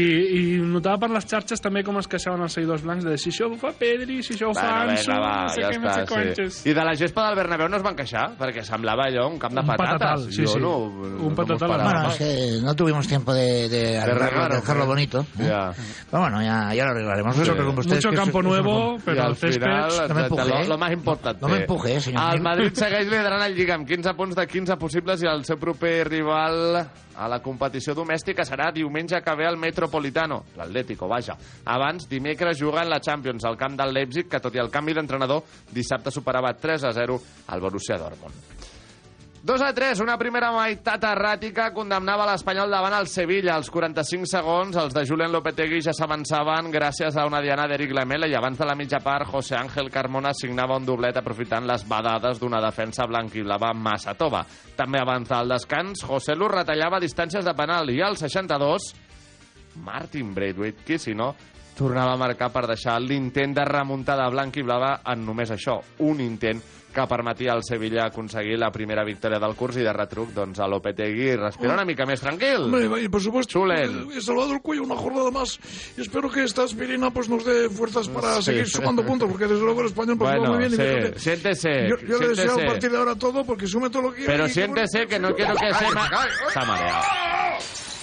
I notava per les xarxes també com es queixaven els seguidors blancs de si això ho fa Pedri, si això ho fa Bueno, Ansu, no sé ja què, no sé sí. I de la gespa del Bernabéu no es van queixar, perquè semblava allò un camp de Un patates. patatal, sí, jo sí. no, Un no patatal esperava. Bueno, es que no tuvimos tiempo de, de arreglarlo, regar, de dejarlo bonito. ¿eh? Ya. Pero bueno, ya, ya lo arreglaremos. No se Sí. preocupen ustedes, Mucho que eso- campo eso nuevo, no- pero al el césped... final, No me de- de empuje, lo, eh? lo más importante. No me empuje, eh, senyor El. Madrid segueix liderant el Lliga amb 15 punts de 15 possibles i el seu proper rival a la competició domèstica serà diumenge que ve al Metropolitano, l'Atlético, vaja. Abans, dimecres, juga en la Champions al camp del Leipzig, que tot i el canvi d'entrenador, dissabte superava 3 a 0 al Borussia Dortmund. 2 a 3, una primera meitat erràtica condemnava l'Espanyol davant el Sevilla. Als 45 segons, els de Julen Lopetegui ja s'avançaven gràcies a una diana d'Eric Lamela i abans de la mitja part, José Ángel Carmona signava un doblet aprofitant les badades d'una defensa blanquiblava massa tova. També abans del descans, José Lu retallava distàncies de penal i al 62, Martin Braithwaite, qui si no, tornava a marcar per deixar l'intent de remuntada blanquiblava en només això, un intent que permetia al Sevilla aconseguir la primera victòria del curs i de retruc doncs, a Lopetegui respira una mica més tranquil. Hombre, y por supuesto, Chulen. he salvado el cuello una jornada más y espero que esta aspirina pues nos dé fuerzas para Sí. seguir sumando puntos, porque desde luego el español pues Bueno, muy bien. y sí, fíjate, siéntese, Yo, yo le deseo a siéntese. partir de ahora todo porque sume todo lo que y que, siéntese que no quiero que se... S'ha mareat.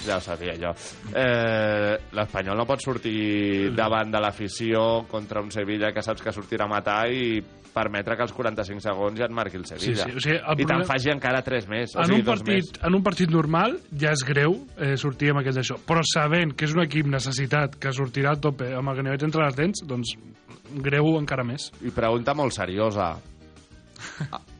Ja ho sabia jo. Eh, L'Espanyol no pot sortir davant de l'afició contra un Sevilla que saps que sortirà a matar i permetre que als 45 segons ja et marqui el Sevilla. Sí, sí, o sigui, el I te'n faci encara 3 més. O en, sigui, un dos més. partit, en un partit normal ja és greu eh, sortir amb aquest d'això, però sabent que és un equip necessitat que sortirà al tope amb el ganivet entre les dents, doncs greu encara més. I pregunta molt seriosa.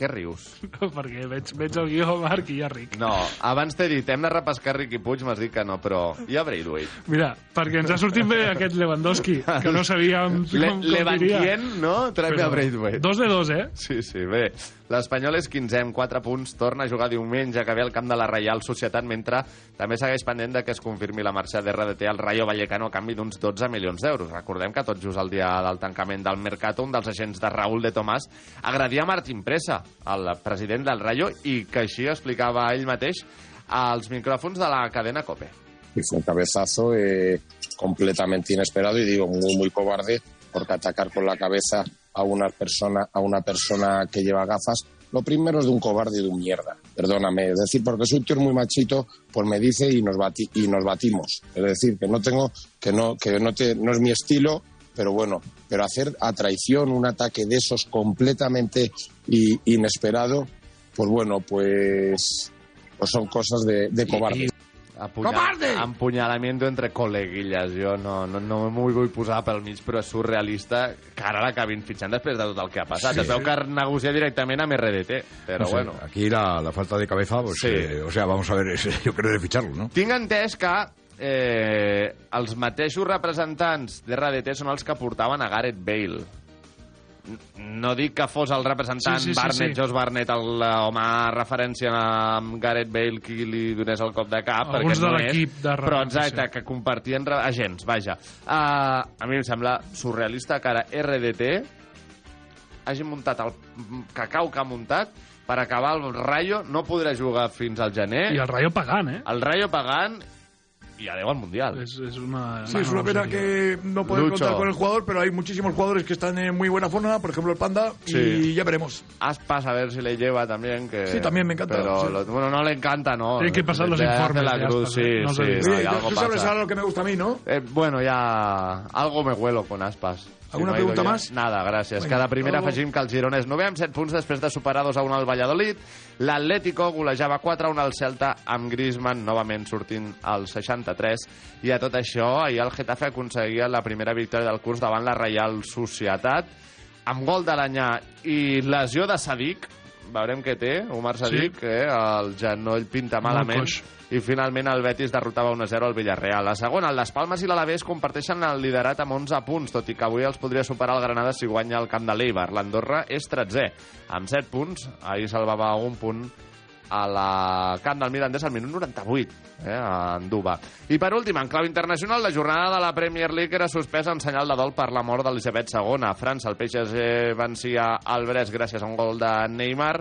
Què rius? Perquè veig, veig el guió, Marc, i ja ric. No, abans t'he dit, hem de repescar Riqui Puig, m'has dit que no, però hi ha Braithwaite. Mira, perquè ens ha sortit bé aquest Lewandowski, que no sabíem Le, com, com Levantien, no? Tráeme Però a Braithwaite. Dos de dos, eh? Sí, sí, bé. L'Espanyol és 15 amb 4 punts, torna a jugar diumenge que ve al camp de la Reial Societat, mentre també segueix pendent de que es confirmi la marxa d'RDT al Rayo Vallecano a canvi d'uns 12 milions d'euros. Recordem que tot just el dia del tancament del Mercato, un dels agents de Raúl de Tomàs agradia a Martín Presa, el president del Rayo, i que així explicava ell mateix als micròfons de la cadena COPE. y fue un cabezazo eh, completamente inesperado y digo muy muy cobarde porque atacar con la cabeza a una persona a una persona que lleva gafas lo primero es de un cobarde y de un mierda. Perdóname es decir porque soy un tío muy machito pues me dice y nos bati y nos batimos. Es decir que no tengo que no que no te no es mi estilo pero bueno pero hacer a traición un ataque de esos completamente i- inesperado pues bueno pues pues son cosas de, de cobarde Cobarde! Empunyalamiento entre col·leguilles. Jo no, no, no m'ho vull posar pel mig, però és surrealista que ara l'acabin fitxant després de tot el que ha passat. Sí. es veu que negocia directament amb RDT, però No sé, bueno. Aquí la, la falta de cabeza, pues, Sí. eh, o sea, vamos a ver, yo creo de ficharlo, ¿no? Tinc entès que eh, els mateixos representants d'RDT són els que portaven a Gareth Bale. No dic que fos el representant Sí, sí, sí, Barnett, sí. Josh Barnett, el eh, home referència amb Gareth Bale qui li donés el cop de cap, Alguns perquè de l'equip és, de però exacte, que compartien agents, vaja. Uh, a mi em sembla surrealista que ara RDT hagi muntat el cacau que ha muntat per acabar el Rayo, no podrà jugar fins al gener. I el Rayo pagant, eh? El Rayo pagant adeu al Mundial. És, és una... Sí, es una pena que no poder Lucho. contar con el jugador, pero hay muchísimos jugadores que están en muy buena forma, por ejemplo el Panda, Sí. y ya veremos. Aspas a ver si le lleva también que Sí, también me encanta, pero sí. lo- bueno no le encanta no Tiene que pasar los informes la cruz Aspas, sí ¿eh? No sí no, y tú sabes ahora lo que me gusta a mí, ¿no? Eh, bueno ya algo me huelo con Aspas ¿Alguna no pregunta más? Nada, gràcies. Venga, Cada primera algo- afegim que el Girona és 9 amb 7 punts després de superar 2 a 1 al Valladolid. L'Atlético golejava 4 a 1 al Celta amb Griezmann novament sortint al 63 i a tot això ahir el Getafe aconseguia la primera victòria del curs davant la Reial Societat amb gol de l'Anyà i lesió de Sadik veurem què té, Omar Sadik, sí. eh, el genoll pinta malament, coix. I finalment el Betis derrotava 1-0 al Villarreal. La segona, Les Palmes i l'Alavés comparteixen el liderat amb 11 punts, tot i que avui els podria superar el Granada si guanya el camp de l'Eibar. L'Andorra és 13 amb 7 punts. Ahir salvava un punt a la camp del Mirandés al minut 98, eh, a Anduba. I per últim, en clau internacional, la jornada de la Premier League era suspesa en senyal de dol per la mort d'Elisabet II. A França, el PSG vencia el Brest gràcies a un gol de Neymar.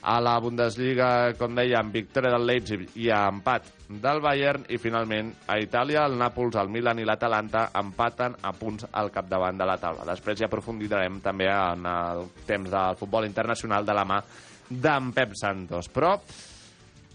A la Bundesliga, com dèiem, victòria del Leipzig i a empat del Bayern. I finalment, a Itàlia, el Nàpols, el Milan i l'Atalanta empaten a punts al capdavant de la taula. Després ja aprofundirem també en el temps del futbol internacional de la mà d'en Pep Santos. Però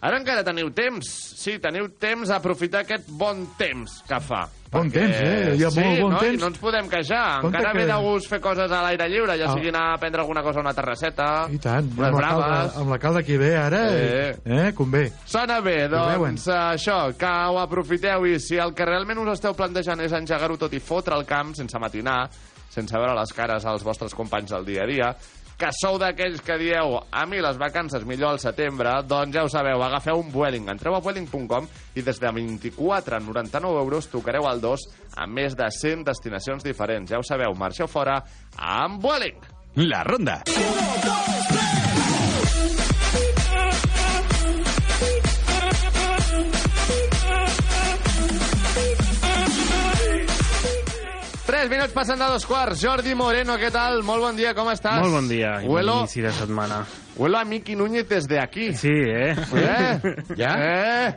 ara encara teniu temps. Sí, teniu temps a aprofitar aquest bon temps que fa. Bon temps, eh? Hi ha sí, molt bon no? temps. I no ens podem queixar. Compte encara que- ve de gust fer coses a l'aire lliure, ja Ah. sigui anar a prendre alguna cosa a una terrasseta, I tant, unes amb braves... amb l'alcalde que hi ve ara, Eh. eh, convé. Sona bé, doncs això, que ho aprofiteu i si el que realment us esteu plantejant és engegar-ho tot i fotre el camp sense matinar, sense veure les cares als vostres companys del dia a dia, que sou d'aquells que dieu a mi les vacances millor al setembre, doncs ja ho sabeu, agafeu un Vueling. Entreu a vueling.com i des de 24,99 euros tocareu el 2 a més de 100 destinacions diferents. Ja ho sabeu, marxeu fora amb Vueling. La ronda. Tres minuts passant de dos quarts. Jordi Moreno, què tal? Molt bon dia, com estàs? Molt bon dia i bon inici de setmana. Huelo a Miki Núñez desde aquí. Sí, eh? Eh? Ja? Eh?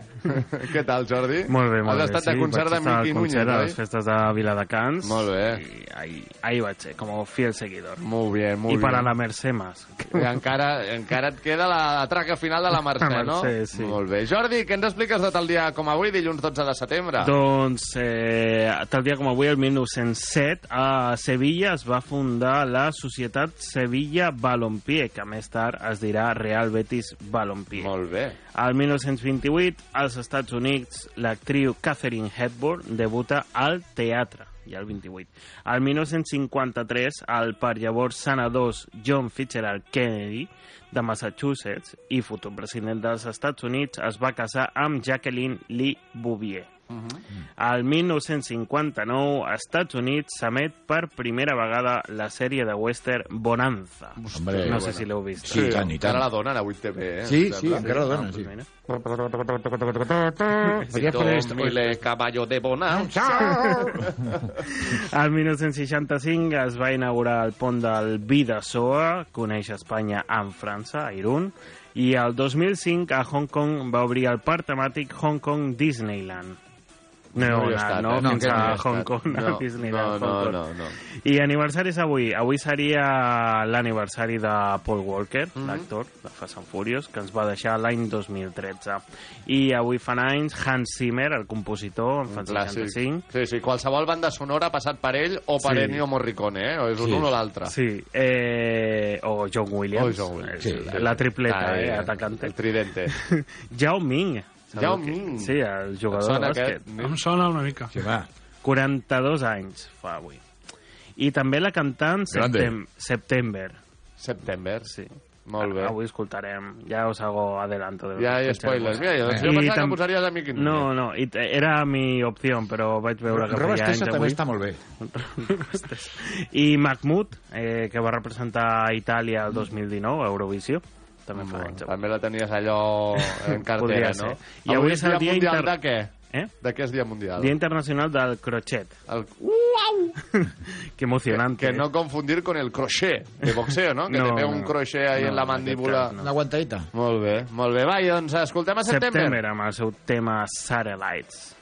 Què tal, Jordi? Molt bé, molt Has bé. estat sí, de concert de al Núñez, concert a oi? les festes de Viladecans. Molt bé. I ahí, ahí vaig ser, com a fiel seguidor. Muy bien, muy I bien. para la Mercè más. I encara, encara et queda la traca final de la Mercè, La no? Mercè, sí. Molt bé. Jordi, què ens expliques de tal dia com avui, dilluns 12 de setembre? Doncs, eh, tal dia com avui, el 1907, a Sevilla es va fundar la Societat Sevilla Balompié, que més tard es dirà Real Betis Balompié. Molt bé. Al 1928, als Estats Units, l'actriu Catherine Hepburn debuta al teatre, ja el 28. Al 1953, el per llavors senadors John Fitzgerald Kennedy, de Massachusetts, i futur president dels Estats Units, es va casar amb Jacqueline Lee Bouvier. Al 1959, als Estats Units s'emet per primera vegada la sèrie de western Bonanza. Hombre, no bona. sé si l'heu vist. Sí, i tant, i tant. Encara la donen a 8TV, eh? Sí, sí, encara la donen, sí. Si Tomile Caballo de Bonanza. El 1965 es va inaugurar el pont del Bidasoa, coneix Espanya amb França, a Irún, i el 2005 a Hong Kong va obrir el parc temàtic Hong Kong Disneyland. No, No no, no, estat, no, eh? No, fins no a Hong. Kong, No, a Disneyland. no, Hong Kong. no, no. I aniversaris avui. Avui seria l'aniversari de Paul Walker, Mhm. l'actor de Fast and Furious, que ens va deixar l'any 2013. I avui fan anys Hans Zimmer, el compositor, en fan Clàssic. 65. Sí, sí, qualsevol banda sonora ha passat per ell o per Sí. Ennio Morricone, eh? O és un Sí. un o l'altre. Sí, eh, o John Williams. O John Williams, sí, sí. La tripleta, Ahí, eh, eh, atacante. el tridente. Yao Ming. Ming. Sí, el jugador de bàsquet. aquest? Em sona una mica. Sí, va. 42 anys fa avui. I també la cantant. Septem September. September. Sí. Molt bé. Avui escoltarem, ja us hago adelanto. De Ja hi ha spoilers. Mira, jo- jo pensava que posaries a Mickey Núñez. No, no, i era mi opció, però vaig veure que feia anys també avui. està molt bé. I Mahmoud, eh, que va representar Itàlia el 2019 a Eurovisió, també fa anys. També la tenies allò en cartera, Podria no? ser. I avui és el dia mundial inter- de què? Eh? De què és dia mundial? Dia Internacional del Crochet. El... Uau! Qué emocionante. Que, que no confundir con el crochet de boxeo, no? Que No, te pega no. un crochet ahí No, en la mandíbula. cas no. Una aguantadita. Molt bé, molt bé. Va, i doncs escoltem a September. September amb el seu tema Satellites.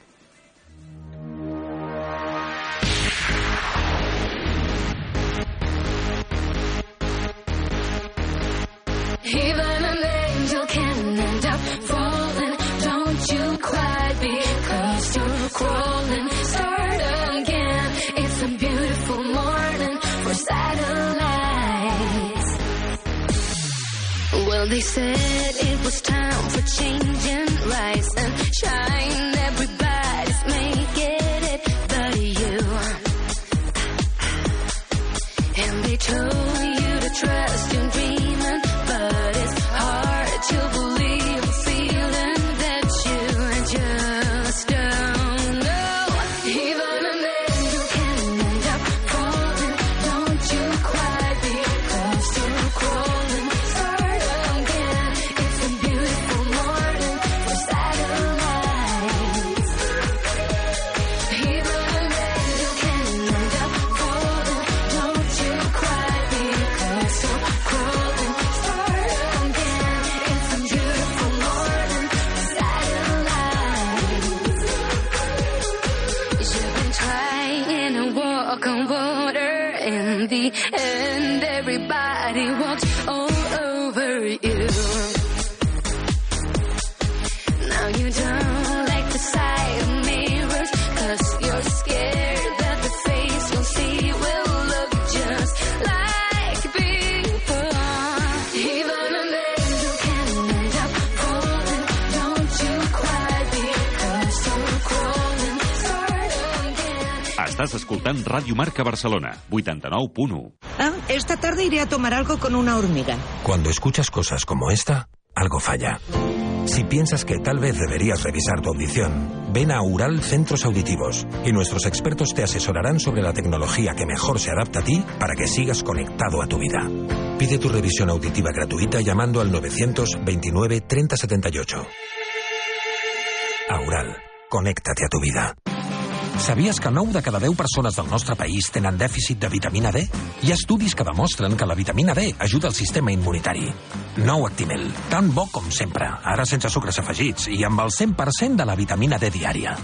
Even an angel can end up falling. Don't you cry because you're crawling. Start again. It's a beautiful morning for satellites. Well, they said it was time for change and rise and shine. Everybody's making it but you. And they told you to trust Estàs escoltant Ràdio Marca Barcelona, 89.1. Ah, esta tarde iré a tomar algo con una hormiga. Cuando escuchas cosas como esta, algo falla. Si piensas que tal vez deberías revisar tu audición, ven a Ural Centros Auditivos y nuestros expertos te asesorarán sobre la tecnología que mejor se adapta a ti para que sigas conectado a tu vida. Pide tu revisión auditiva gratuita llamando al 929 3078. Aural, conéctate a tu vida. Sabies que 9 de cada 10 persones del nostre país tenen dèficit de vitamina D? Hi ha estudis que demostren que la vitamina D ajuda al sistema immunitari. Nou Actimel, tan bo com sempre, ara sense sucres afegits i amb el 100% de la vitamina D diària.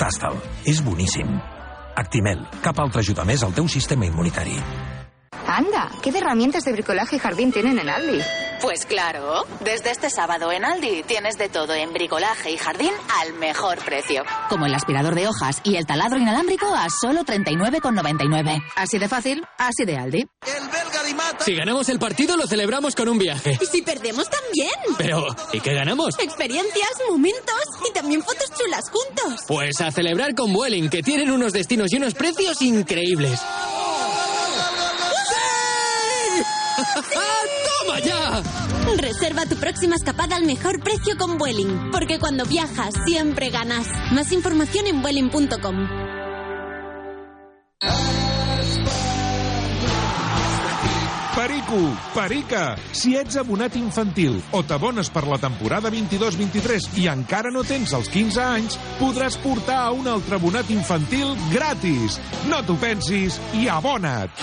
Tasta'l, és boníssim. Actimel, cap altra ajuda més al teu sistema immunitari. Anda, ¿qué de herramientas de bricolaje y jardín tienen en Aldi? Pues claro, desde este sábado en Aldi tienes de todo en bricolaje y jardín al mejor precio. Como el aspirador de hojas y el taladro inalámbrico a solo 39,99. Así de fácil, así de Aldi. Si ganamos el partido, lo celebramos con un viaje. Y si perdemos también. Pero, ¿y qué ganamos? Experiencias, momentos y también fotos chulas juntos. Pues a celebrar con Vueling, que tienen unos destinos y unos precios increíbles. ¡Toma ya! Reserva tu próxima escapada al mejor precio con Vueling, porque cuando viajas siempre ganas. Más información en vueling.com. Perico, Perica, si ets abonat infantil o t'abones per la temporada 22-23 i encara no tens els 15 anys, podràs portar a un altre abonat infantil gratis. No t'ho pensis i abona't.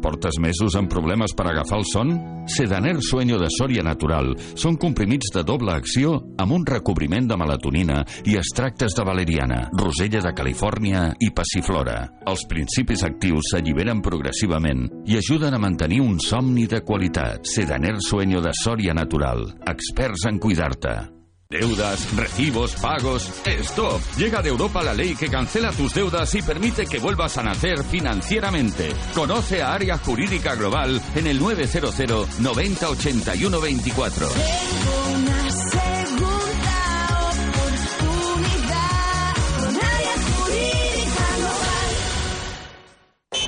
Portes mesos amb problemes per agafar el son? Sedaner Sueño de Sòria Natural són comprimits de doble acció amb un recobriment de melatonina i extractes de valeriana, rosella de Califòrnia i passiflora. Els principis actius s'alliberen progressivament i ajuden a mantenir un somni de qualitat. Sedaner Sueño de Sòria Natural. Experts en cuidar-te. Deudas, recibos, pagos. ¡Stop! Llega de Europa la ley que cancela tus deudas y permite que vuelvas a nacer financieramente. Conoce a Área Jurídica Global en el 900 90 81 24.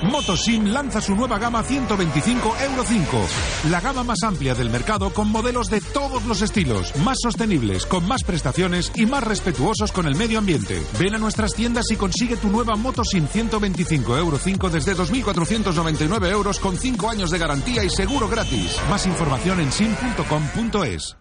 Motosim lanza su nueva gama 125 Euro 5, la gama más amplia del mercado con modelos de todos los estilos, más sostenibles, con más prestaciones y más respetuosos con el medio ambiente. Ven a nuestras tiendas y consigue tu nueva Motosim 125 Euro 5 desde 2.499 euros con 5 años de garantía y seguro gratis. Más información en sim.com.es.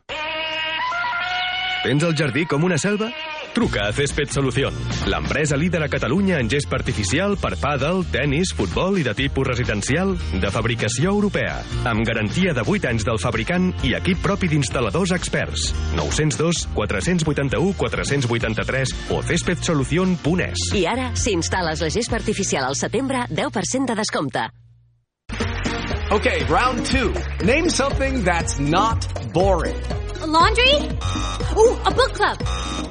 Tens jardí com una selva? Truca a Césped Solución, l'empresa líder a Catalunya en gespa artificial per pàdel, tennis, futbol i de tipus residencial de fabricació europea, amb garantia de 8 anys del fabricant i equip propi d'instal·ladors experts. 902 481 483 o céspedsolución.es. I ara, si instal·les la gespa artificial al setembre, 10% de descompte. Okay, round two. Name something that's not boring. A laundry? Ooh, a book club.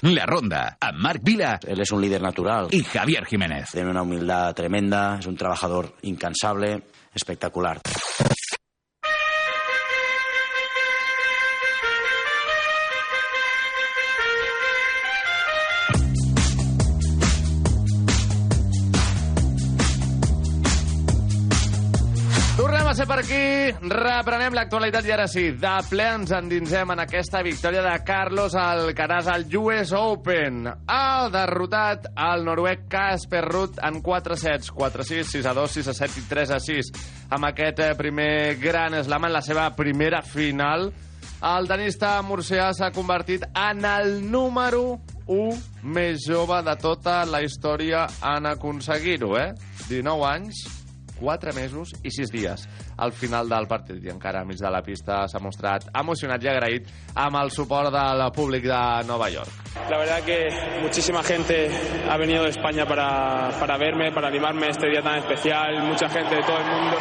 La Ronda, amb Marc Vila Él es un líder natural. y Javier Jiménez. Tiene una humildad tremenda, es un trabajador incansable, espectacular. Ser per aquí, reprenem l'actualitat i ara sí, de ple ens endinsem en aquesta victòria de Carlos Alcaraz al US Open. Ha derrotat el noruec Casper Ruud en 4 sets, 4-6, 6-2, 6-7 i 3-6. Amb aquest eh, primer gran slam en la seva primera final El tenista murcià s'ha convertit en el número 1 més jove de tota la història en aconseguir-ho, eh? 19 anys, 4 mesos i 6 dies al final del partit i encara mig de la pista s'ha mostrat emocionat i agraït amb el suport del públic de Nova York. La verdad que muchísima gente ha venido de España para, para verme, para animarme este día tan especial, mucha gente de todo el mundo.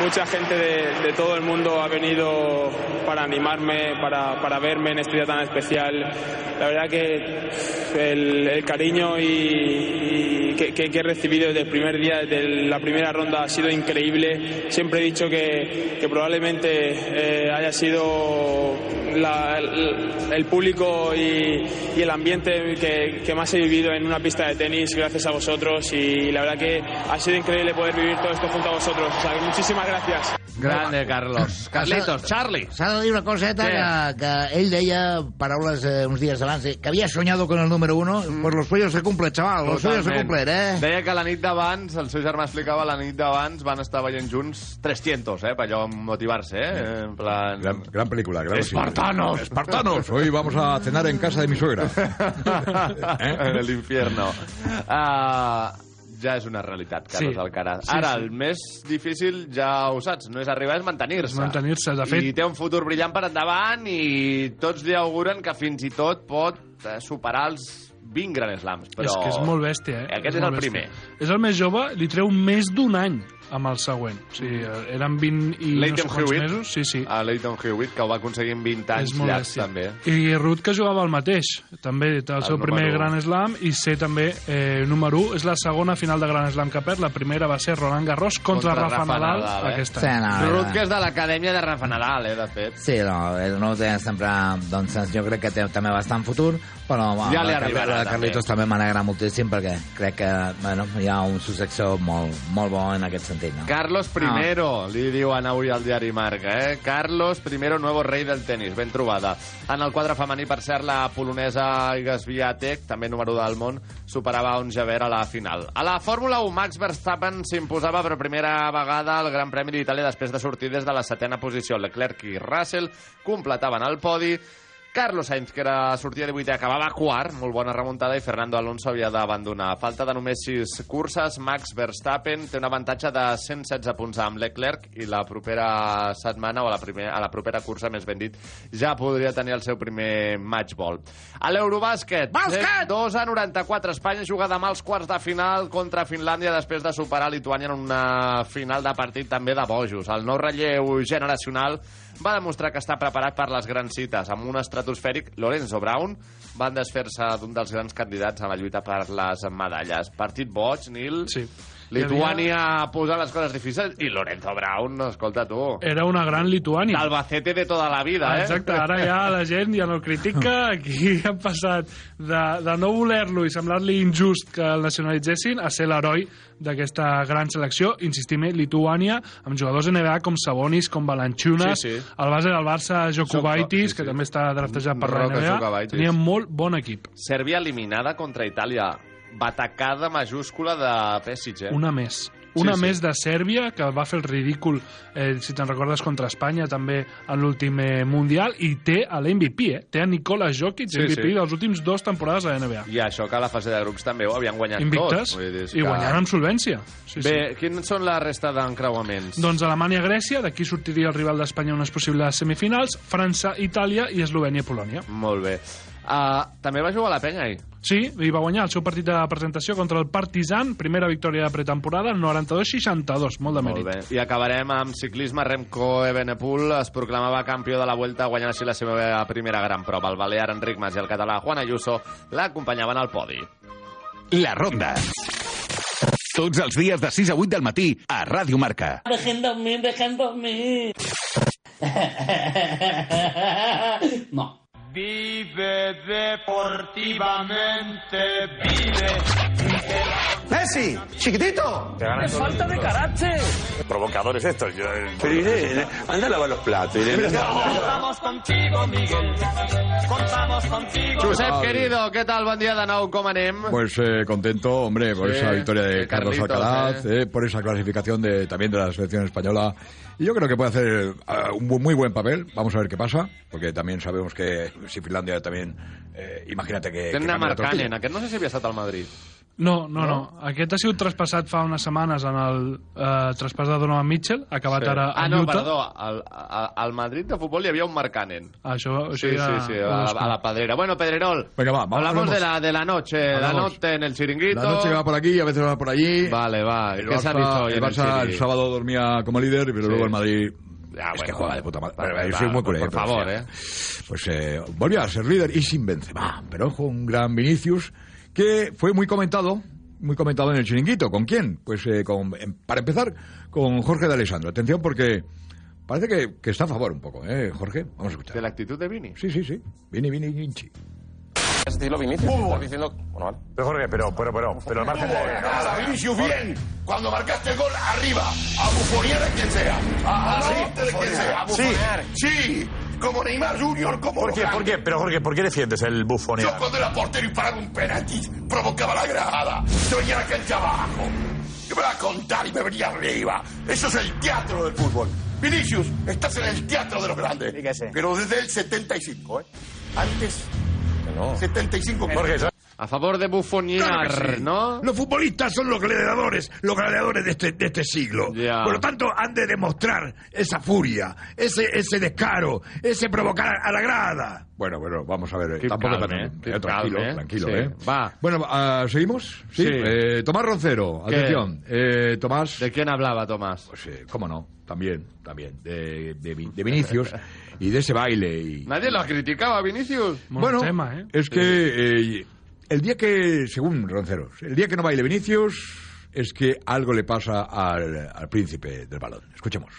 Mucha gente de, todo el mundo ha venido para animarme, para, verme en este día tan especial. La verdad que el, cariño y que, que- que he recibido desde el primer día, desde la primera ronda, ha sido increíble. Siempre he dicho que, que probablemente eh, haya sido la- el, el público y, y el ambiente que, que más he vivido en una pista de tenis gracias a vosotros y la verdad que ha sido increíble poder vivir todo esto junto a vosotros. O sea, que muchísimas gracias. Grande, Carlos. Carlitos, Charlie. S'ha de dir una coseta que, que ell deia paraules eh, uns dies abans, eh, que havia soñado con el número uno, mm. pues los sueños se cumplen, chaval, los sueños se cumplen, eh? Deia que la nit d'abans, el seu germà explicava, la nit d'abans van estar veient junts 300, eh, per allò motivar-se, eh? En plan... Gran, gran película, gran Espartanos. Espartanos, hoy vamos a cenar en casa de mi suegra. en el infierno. Uh, ja és una realitat, Carlos Sí. Alcaraz. Sí, Ara, sí. el més difícil, ja ho saps, no és arribar, és mantenir-se. Mantenir-se, de fet- I té un futur brillant per endavant i tots li auguren que fins i tot pot eh, superar els 20 Grand Slams. Però... És que és molt bèstia, eh? Aquest és, molt el bèstia. primer. És el més jove, li treu més d'un any amb el següent. O sigui, eh, eren 20 i no sé Leighton quants Hewitt, mesos. Sí, sí. a Leighton Hewitt, que ho va aconseguir en 20 anys és molt llargs, bèstia. també. I Ruth, que jugava el mateix, també, el, El seu primer número u. Grand Slam, i ser també eh, número 1. És la segona final de Grand Slam que perd. La primera va ser Roland Garros contra, Contra Rafa, Rafa Nadal, Nadal, eh? aquest Sí, any. no, Ruth, no. que és de l'acadèmia de Rafa Nadal, eh, de fet. Sí, no, el nou té sempre, doncs, jo crec que té també bastant futur, però Ja li la, arribarà, de també. Carlitos també m'alegra moltíssim perquè crec que bueno, hi ha un successor molt, molt bo en aquest sentit. No? Carlos Primero, li diuen avui al diari Marca, eh? Carlos Primero, nuevo rei del tenis, ben trobada. En el quadre femení, per cert, la polonesa Iga Swiatek, també número del món, superava un Javer a la final. A la Fórmula 1, Max Verstappen s'imposava per primera vegada al Gran Premi d'Itàlia després de sortir des de la setena posició. Leclerc i Russell completaven el podi, Carlos Sainz, que era, sortia de 8 acabava quart, molt bona remuntada, i Fernando Alonso havia d'abandonar. A falta de només 6 curses, Max Verstappen té un avantatge de 116 punts amb Leclerc i la propera setmana, o a la, primer, a la propera cursa, més ben dit, ja podria tenir el seu primer match ball. A l'Eurobàsquet, Bàsquet! 2 a 94, Espanya juga demà als quarts de final contra Finlàndia després de superar Lituània en una final de partit també de bojos. El nou relleu generacional va demostrar que està preparat per les grans cites. Amb un estratosfèric, Lorenzo Brown van desfer-se d'un dels grans candidats a la lluita per les medalles. Partit boig, Nil. Sí. Lituània posa les coses difícils i Lorenzo Brown, escolta tu, Era una gran Lituània. Albacete de tota la vida, eh? Exacte, ara ja la gent ja no el critica, aquí han passat de, de no voler-lo i semblar-li injust que el nacionalitzessin a ser l'heroi d'aquesta gran selecció, insistim, Lituània, amb jugadors NBA com Sabonis, com Balanchunas, Sí, sí. el base del Barça, Jokubaitis, sí, sí. que també està draftejat per la NBA, tenia molt bon equip. Sèrbia eliminada contra Itàlia. Batacada majúscula de Pesic, eh? Una més. Una Sí, sí. més de Sèrbia, que va fer el ridícul, eh, si te'n recordes, contra Espanya, també en l'últim eh, Mundial, i té a l'MVP, eh? Té a Nikola Jokic, Sí, MVP sí. dels últims dos temporades a la NBA. I això que a la fase de grups també ho havien guanyat Invictes, tot. Vull dir, és i que- guanyant amb solvència. Sí, Bé, sí. quins són la resta d'encreuaments? Doncs Alemanya-Grècia, d'aquí sortiria el rival d'Espanya en unes possibles semifinals, França-Itàlia i Eslovènia-Polònia. Molt bé. Uh, també va jugar a la penya ahir. Sí, i va guanyar el seu partit de presentació contra el Partizan, primera victòria de pretemporada, 92-62, molt de mèrit. Molt bé. I acabarem amb ciclisme. Remco Evenepoel es proclamava campió de la Vuelta, guanyant així la seva primera gran prova. El balear Enric Mas i el català Juan Ayuso l'acompanyaven al podi. La Ronda. Tots els dies de 6 a 8 del matí a Ràdio Marca. Dejen dormir, dejen dormir. No. Vive deportivamente, vive. Messi, chiquitito. ¡Qué falta de carácter! Provocadores estos. Yo, pero Irene, anda a lavar los platos. Irene. Contamos contigo, Miguel. Contamos contigo. Josep, querido, què tal? Bon dia de nou, com anem? Pues eh, contento, hombre, por Sí, esa victoria de de Carlos Carlitos, Alcaraz, eh, por esa clasificación de, también de la selección española. Y yo creo que puede hacer ah, un bu- muy buen papel. Vamos a ver qué pasa, porque también sabemos que si Finlandia también, eh, imagínate que... que Tenen a cambia la Marcanen, tortilla. aquest no sé si havia estat al Madrid. No, no, no. Aquest ha sigut traspassat fa unes setmanes en el eh, traspàs de Donovan Mitchell, acabat Sí. ara a ah, no, Utah. perdó, al, al, al Madrid de futbol hi havia un Marcanen. Això, això Sí, ja sí, sí, a, la- a la Pedrera. Bueno, Pedrerol, Venga, va, vamos, hablamos hablamos. de la, de la noche, la Hablamos. noche en el chiringuito. La noche que va por aquí, a veces va por allí. Vale, va. El ¿Qué se ha Barça- visto hoy el el Barça el, Chiri? sábado dormía como líder, pero Sí. luego el Madrid... Ya, es que bueno, juega de puta madre. vale, Pero, yo va, soy muy por culé, pero favor, sí. eh. Pues eh, volvió a ser líder y sin Benzema. Pero ojo, un gran Vinicius que fue muy comentado, muy comentado en el chiringuito. ¿Con quién? Pues eh, con, em, para empezar, con Jorge de Alessandro. Atención porque parece que, que está a favor un poco, ¿eh, Jorge? Vamos a escuchar. ¿De la actitud de Vini? Sí, sí, sí. Vini, Vini, Vinci. Estilo Vinicius, estás diciendo... Bueno, vale. Pero Jorge, pero, pero, pero, pero al margen de... Nada, Vinicius, bien. Cuando marcaste el gol, arriba. A bufonear a quien sea. A, a la hostia de quien sea. A. Sí. Como Neymar Junior, como ¿Por qué, los por qué? Pero Jorge, ¿por qué defiendes el Yo bufonear? cuando era portero y paraba un penalti, provocaba la grada. Se venía la cancha abajo. Yo me iba a contar y me venía arriba. Eso es el teatro del fútbol. Vinicius, estás en el teatro de los grandes. Pero desde el 75, ¿eh? Antes, 75. Jorge, A favor de bufonear, Claro que sí. ¿no? Los futbolistas son los gladiadores, los gladiadores de este, de este siglo. Por lo tanto, han de demostrar esa furia, ese, ese descaro, ese provocar a la grada. Bueno, bueno, vamos a ver. Keep tampoco calm, tan- eh. eh, tranquilo, calm, eh. tranquilo, Sí. ¿eh? Va. Bueno, ah, ¿seguimos? Sí. Sí. Eh, Tomás Roncero, ¿Qué? atención. Eh, Tomás. ¿De quién hablaba Tomás? Pues, eh, cómo no, también, también. De, de, Vi- de Vinicius y de ese baile. Y, Nadie lo criticaba, Vinicius. bueno, ¿eh? es que eh, el día que, según Ronceros, el día que no baile Vinicius es que algo le pasa al, al príncipe del balón. Escuchemos.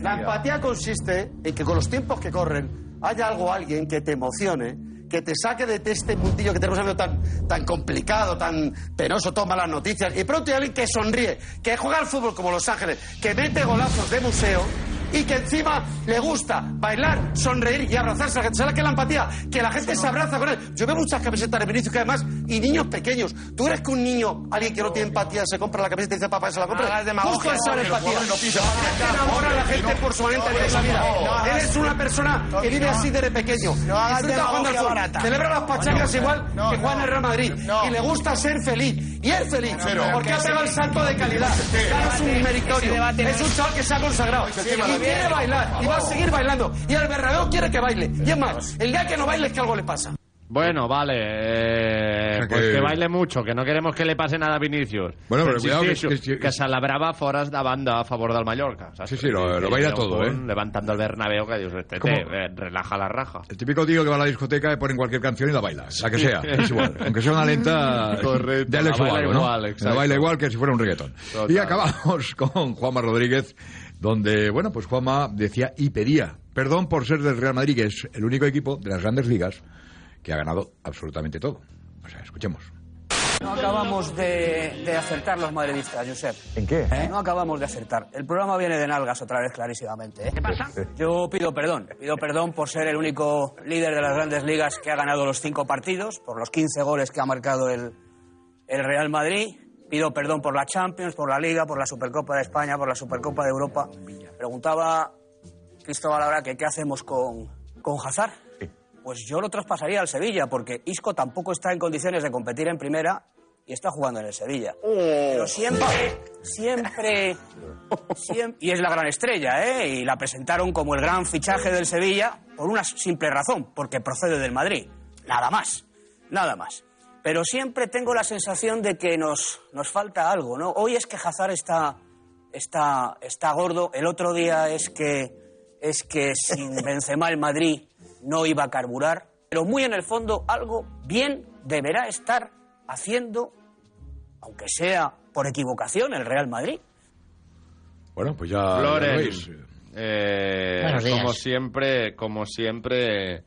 La empatía consiste en que con los tiempos que corren haya algo, alguien que te emocione, que te saque de este mundillo que tenemos tan, tan complicado, tan penoso, toma las noticias, y pronto hay alguien que sonríe, que juega al fútbol como Los Ángeles, que mete golazos de museo y que encima le gusta bailar, sonreír y abrazarse a la gente. ¿Sabes qué es la empatía? Que la gente se abraza con él. Yo veo muchas camisetas de Vinicius que además, y niños pequeños. ¿Tú eres que un niño, alguien que no tiene empatía, se compra la camiseta y dice papá, se la compra? Justo esa que empatía. que enamora a la gente por su manera de la vida. Él es una persona que vive así desde pequeño. Disfruta jugando al fútbol. Celebra las no, igual que juega en el Real Madrid. Y le gusta ser feliz. Y es feliz. Porque que ha pegado el salto de calidad. es un meritorio. Es un chaval que se ha consagrado. Quiere bailar. Y va a seguir bailando. Y el Bernabéu quiere que baile. Y es más, el día que no baile es que algo le pasa. Bueno, vale. eh, sea pues que- que baile mucho, que no queremos que le pase nada a Vinicius. Bueno, però cuidado que- que- que, se labrava fora de banda a favor del Mallorca. saps? Sí, sí, lo- Que lo baila todo, ¿eh? Levantando el Bernabéu que dius, este, ¿Cómo? eh, relaja la raja. El típico tío que va a la discoteca y pone cualquier canción y la baila, la que sea, es igual. Aunque sea una lenta Correcto, de Alex la baila igual, la baila igual que si fuera un reggaetón. Total. Y acabamos con Juanma Rodríguez, donde, bueno, pues Juanma decía y pedía perdón por ser del Real Madrid, que es el único equipo de las grandes ligas que ha ganado absolutamente todo. O sea, escuchemos. No acabamos de, de acertar los madridistas, Josep. ¿En qué? ¿Eh? No acabamos de acertar. El programa viene de nalgas otra vez clarísimamente. ¿eh? ¿Qué pasa? Yo pido perdón. Pido perdón por ser el único líder de las grandes ligas que ha ganado los cinco partidos, por los 15 goles que ha marcado el, el Real Madrid. Pido perdón por la Champions, por la Liga, por la Supercopa de España, por la Supercopa de Europa. Preguntaba Cristóbal ahora que qué hacemos con, con Hazard. Pues yo lo traspasaría al Sevilla, porque Isco tampoco está en condiciones de competir en primera y está jugando en el Sevilla. Pero siempre, siempre, siempre... Y es la gran estrella, ¿eh? Y la presentaron como el gran fichaje del Sevilla por una simple razón, porque procede del Madrid. Nada más, nada más. Pero siempre tengo la sensación de que nos, nos falta algo, ¿no? Hoy es que Hazard está, está, está gordo, el otro día es que, es que sin Benzema el Madrid no iba a carburar, pero muy en el fondo algo bien deberá estar haciendo, aunque sea por equivocación, el Real Madrid. Bueno, pues ya, veis. eh, Buenos días. como siempre, como siempre,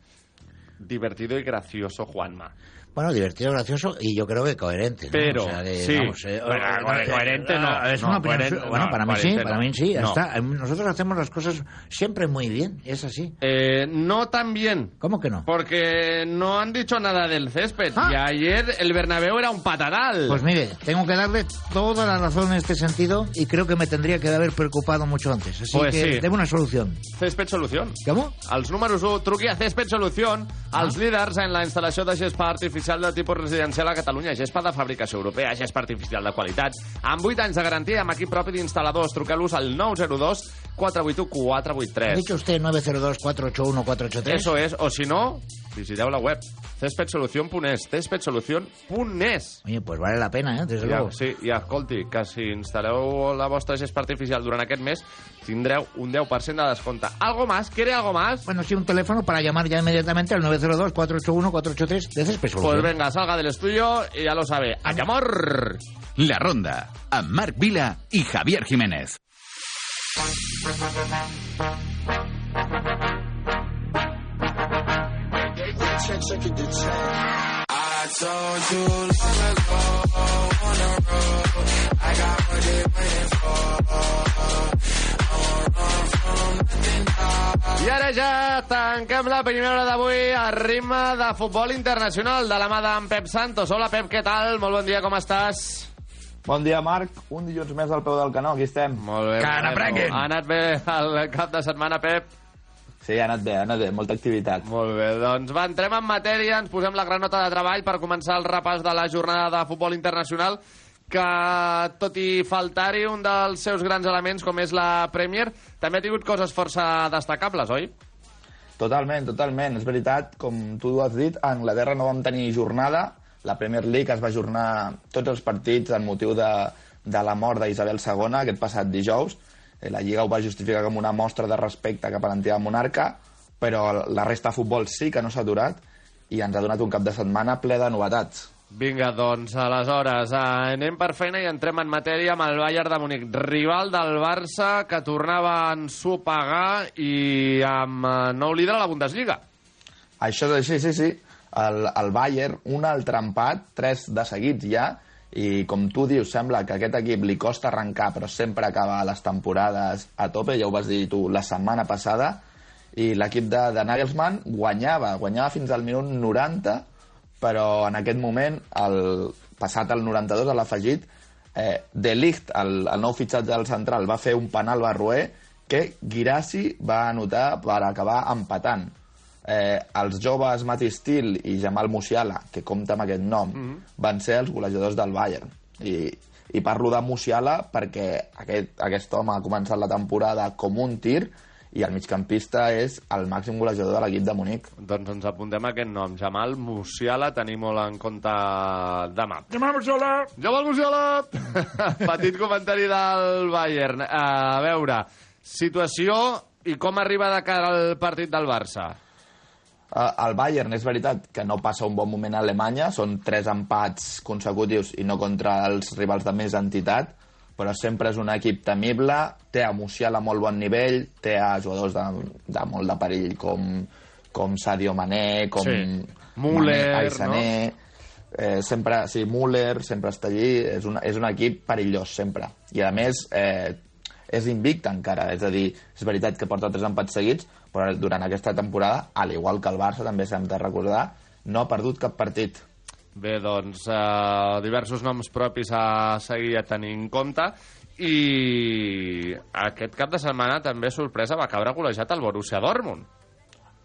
divertido y gracioso Juanma. Bueno, divertido, gracioso y yo creo que coherente. ¿no? Pero, O sea, de- sí. vamos, eh, Bueno, eh, bueno, eh, coherente eh, no, Es no, una opinión coherente Bueno, no, para mí sí, para no. mí sí. No. Eh, nosotros hacemos las cosas siempre muy bien, es así. Eh, no tan bien. ¿Cómo que no? Porque no han dicho nada del césped. Y ayer el Bernabéu era un patatal. Pues mire, tengo que darle toda la razón en este sentido y creo que me tendría que haber preocupado mucho antes. Así Pues que sí. una solución. Césped Solución. Com? Els números 1, truqui a Césped Solución, Ah. líders en la instal·lació de gespa artificial de tipus residencial a Catalunya. Gespa de fabricació europea, gespa artificial de qualitat, amb 8 anys de garantia, amb equip propi d'instal·ladors. Truqueu-los al 902 481 ¿Ha 483. dicho usted 902-481-483? Eso es, o si no, visiteu la web cespedsolución.es, cespedsolución.es. Oye, pues vale la pena, ¿eh? Desde Ja, luego. sí, i escolti, que si instal·leu la vostra gespa artificial durant aquest mes, tindreu un 10% de descompte. ¿Algo más? ¿Quiere algo más? Bueno, sí, un teléfono para llamar ya inmediatamente al 902-481-483 de Césped Solución. Pues venga, salga del estudio y ya lo sabe. ¡A llamar! La Ronda, amb Marc Vila i Javier Jiménez. I told you long ago on the road, I got what they waiting for. I won't run from nothing. I ara ja tanquem la primera hora d'avui a ritme de futbol internacional de la mà d'en Pep Santos. Hola, Pep, què tal? Molt bon dia, com estàs? Bon dia, Marc. Un dilluns més al peu del canó, aquí estem. Molt bé. Que n'aprenguin! Ha anat bé el cap de setmana, Pep? Sí, ha anat bé, ha anat bé, molta activitat. Molt bé, doncs va, entrem en matèria, ens posem la granota de treball per començar el repàs de la jornada de futbol internacional que, tot i faltar-hi un dels seus grans elements, com és la Premier, també ha tingut coses força destacables, oi? Totalment, totalment. És veritat, com tu has dit, a Anglaterra no vam tenir jornada. La Premier League es va ajornar tots els partits en motiu de, de la mort d'Isabel II aquest passat dijous. Eh, La Lliga ho va justificar com una mostra de respecte cap a l'antiga monarca, però la resta de futbol sí que no s'ha aturat i ens ha donat un cap de setmana ple de novetats. Vinga, doncs, aleshores, eh, anem per feina i entrem en matèria amb el Bayern de Múnich, rival del Barça que tornava a ensopegar i amb eh, nou líder a la Bundesliga. Això és així, sí, sí. El, el Bayern, un altre empat, tres de seguits ja, i com tu dius, sembla que aquest equip li costa arrencar, però sempre acaba les temporades a tope, ja ho vas dir tu la setmana passada, i l'equip de, de Nagelsmann guanyava, guanyava fins al minut 90, però en aquest moment, el, passat el 92 a l'afegit, eh, De Ligt, el, el nou fitxatge del central, va fer un penal barroer que Girassi va anotar per acabar empatant. Eh, els joves Mati Stil i Jamal Musiala, que compta amb aquest nom, Mhm. van ser els golejadors del Bayern. I, i parlo de Musiala perquè aquest, aquest home ha començat la temporada com un tir i el migcampista és el màxim golejador de l'equip de Munic. Doncs ens apuntem aquest nom, Jamal Musiala, tenim molt en compte demà. Jamal Musiala! Jamal Musiala! Petit comentari del Bayern. A veure, situació i com arriba de cara al partit del Barça. Uh, el Bayern és veritat que no passa un bon moment a Alemanya, són tres empats consecutius i no contra els rivals de més entitat, però sempre és un equip temible, té a Musiala a molt bon nivell, té a jugadors de, de molt de perill com, com Sadio Mané, com Sí. Müller, Mané, Aysané, eh, sempre, sí, Müller sempre està allí, és un, és un equip perillós sempre. I a més, eh, és invicte encara, és a dir, és veritat que porta tres empats seguits, però durant aquesta temporada, al igual que el Barça, també s'hem de recordar, no ha perdut cap partit. Bé, doncs, eh, diversos noms propis a seguir a tenir en compte i aquest cap de setmana també sorpresa va caure golejat el Borussia Dortmund.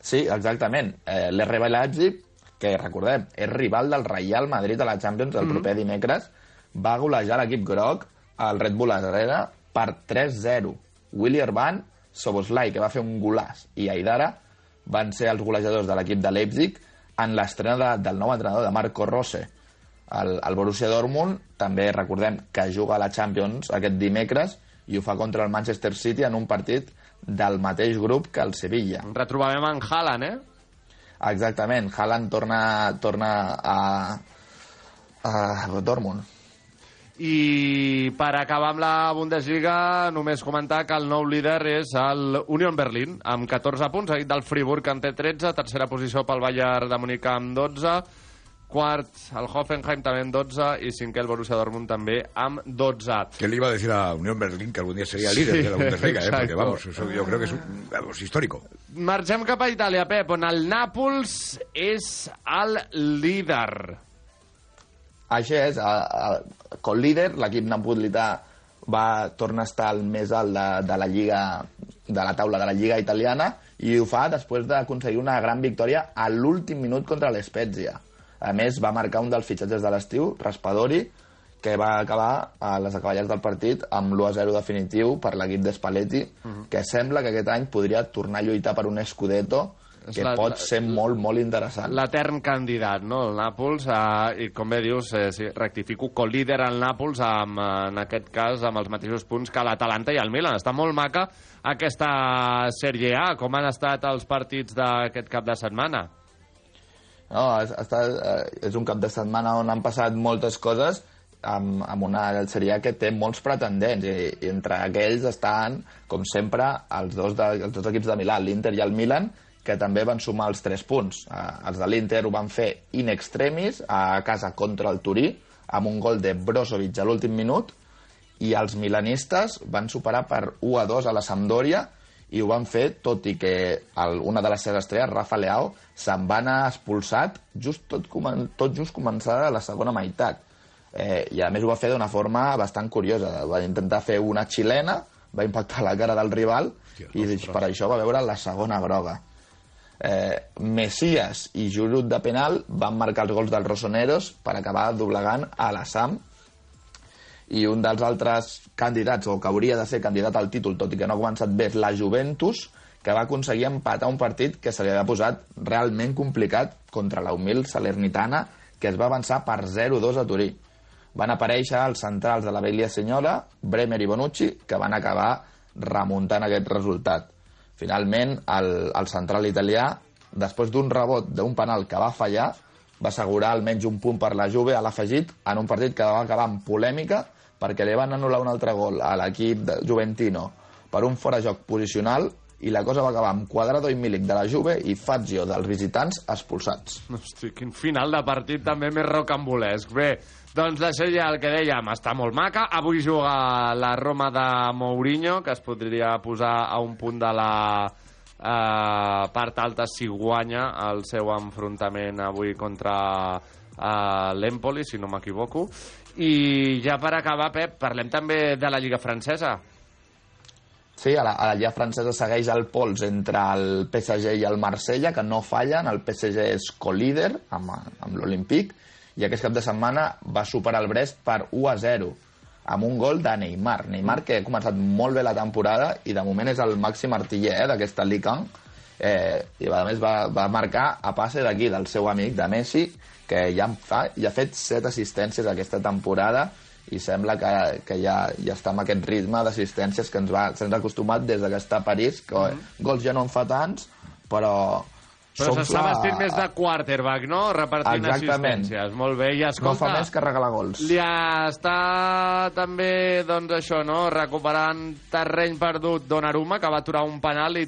Sí, exactament. Eh, L'RB Leipzig, que recordem, és rival del Real Madrid a la Champions el Mhm. proper dimecres, va golejar l'equip groc al Red Bull Arena per 3-0. Willy Van, Soboslai, que va fer un golàs, i Aidara van ser els golejadors de l'equip de Leipzig en l'estrena de, del nou entrenador, de Marco Rose. El, el Borussia Dortmund també recordem que juga a la Champions aquest dimecres i ho fa contra el Manchester City en un partit del mateix grup que el Sevilla. Retrobament en Haaland, eh? Exactament, Haaland torna, torna a, a Dortmund. I per acabar amb la Bundesliga, només comentar que el nou líder és el Union Berlin, amb 14 punts, seguit del Friburg, que en té 13, tercera posició pel Bayern de Múnich amb 12, quart el Hoffenheim també amb 12 i cinquè el Borussia Dortmund també amb 12. Que le iba a decir a Unión Berlín que algún día sería líder Sí, de la Bundesliga, ¿eh? porque exacto. vamos, eso yo creo que es un, vamos, histórico. Marxem cap a Itàlia, Pep, on el Nàpols és el líder. Així és, a, a, com líder, l'equip napolità va tornar a estar al més alt de, de la lliga de la taula de la lliga italiana i ho fa després d'aconseguir una gran victòria a l'últim minut contra l'Spezia. A més, va marcar un dels fitxatges de l'estiu, Raspadori, que va acabar a les acaballades del partit amb l'1-0 definitiu per l'equip de Spalletti, que sembla que aquest any podria tornar a lluitar per un Scudetto que la- pot la- ser molt, molt interessant. L'etern candidat, no?, el Nàpols, eh, i com bé dius, eh, sí, rectifico, co-líder el Nàpols, amb, eh, en aquest cas, amb els mateixos punts que l'Atalanta i el Milan. Està molt maca aquesta Sèrie A. Com han estat els partits d'aquest cap de setmana? No, està, eh, és un cap de setmana on han passat moltes coses amb, amb una sèrie A que té molts pretendents i, i entre aquells estan, com sempre, els dos, de, els dos equips de Milà, l'Inter i el Milan, que també van sumar els tres punts. Eh, els de l'Inter ho van fer in extremis a casa contra el Turí, amb un gol de Brozovic a l'últim minut, i els milanistes van superar per 1 a 2 a la Sampdoria i ho van fer tot i que el, una de les seves estrelles, Rafa Leao, se'n va anar expulsat just tot, comen tot just començada la segona meitat. Eh, I a més ho va fer d'una forma bastant curiosa. Va intentar fer una xilena, va impactar la cara del rival i per això va veure la segona groga. Eh, Messias i Giroud de penal van marcar els gols dels Rosoneros per acabar doblegant a la Sam i un dels altres candidats, o que hauria de ser candidat al títol, tot i que no ha començat bé, és la Juventus, que va aconseguir empatar un partit que se li havia posat realment complicat contra la humil Salernitana, que es va avançar per 0-2 a Turí. Van aparèixer els centrals de la Vella Senyora, Bremer i Bonucci, que van acabar remuntant aquest resultat. Finalment, el, el central italià, després d'un rebot d'un penal que va fallar, va assegurar almenys un punt per la Juve a l'afegit en un partit que va acabar amb polèmica perquè li van anul·lar un altre gol a l'equip juventino per un forajoc posicional i la cosa va acabar amb Quadrado i Milik de la Juve i Fazio dels visitants expulsats. Hosti, quin final de partit també més rocambolesc. Bé, doncs la sèrie, el que dèiem, està molt maca. Avui juga la Roma de Mourinho, que es podria posar a un punt de la eh, part alta si guanya el seu enfrontament avui contra eh, l'Empoli, si no m'equivoco. I ja per acabar, Pep, parlem també de la Lliga Francesa. Sí, a la, a la Lliga francesa segueix el pols entre el PSG i el Marsella, que no fallen. El PSG és co-líder amb, amb l'Olímpic i aquest cap de setmana va superar el Brest per 1 a 0 amb un gol de Neymar. Neymar que ha començat molt bé la temporada i de moment és el màxim artiller eh, d'aquesta Ligue 1 eh, i a més va, va marcar a passe d'aquí, del seu amic, de Messi, que ja, fa, ja ha fet set assistències aquesta temporada i sembla que, que ja, ja està amb aquest ritme d'assistències que ens va, se'ns ha acostumat des que està a París, que gols ja no en fa tants, però... Però s'està vestint més de quarterback, no? Repartint Exactament. assistències. Molt bé, i No escolta... fa més que regalar gols. Li està també, doncs això, no?, recuperant terreny perdut Donnarumma, que va aturar un penal i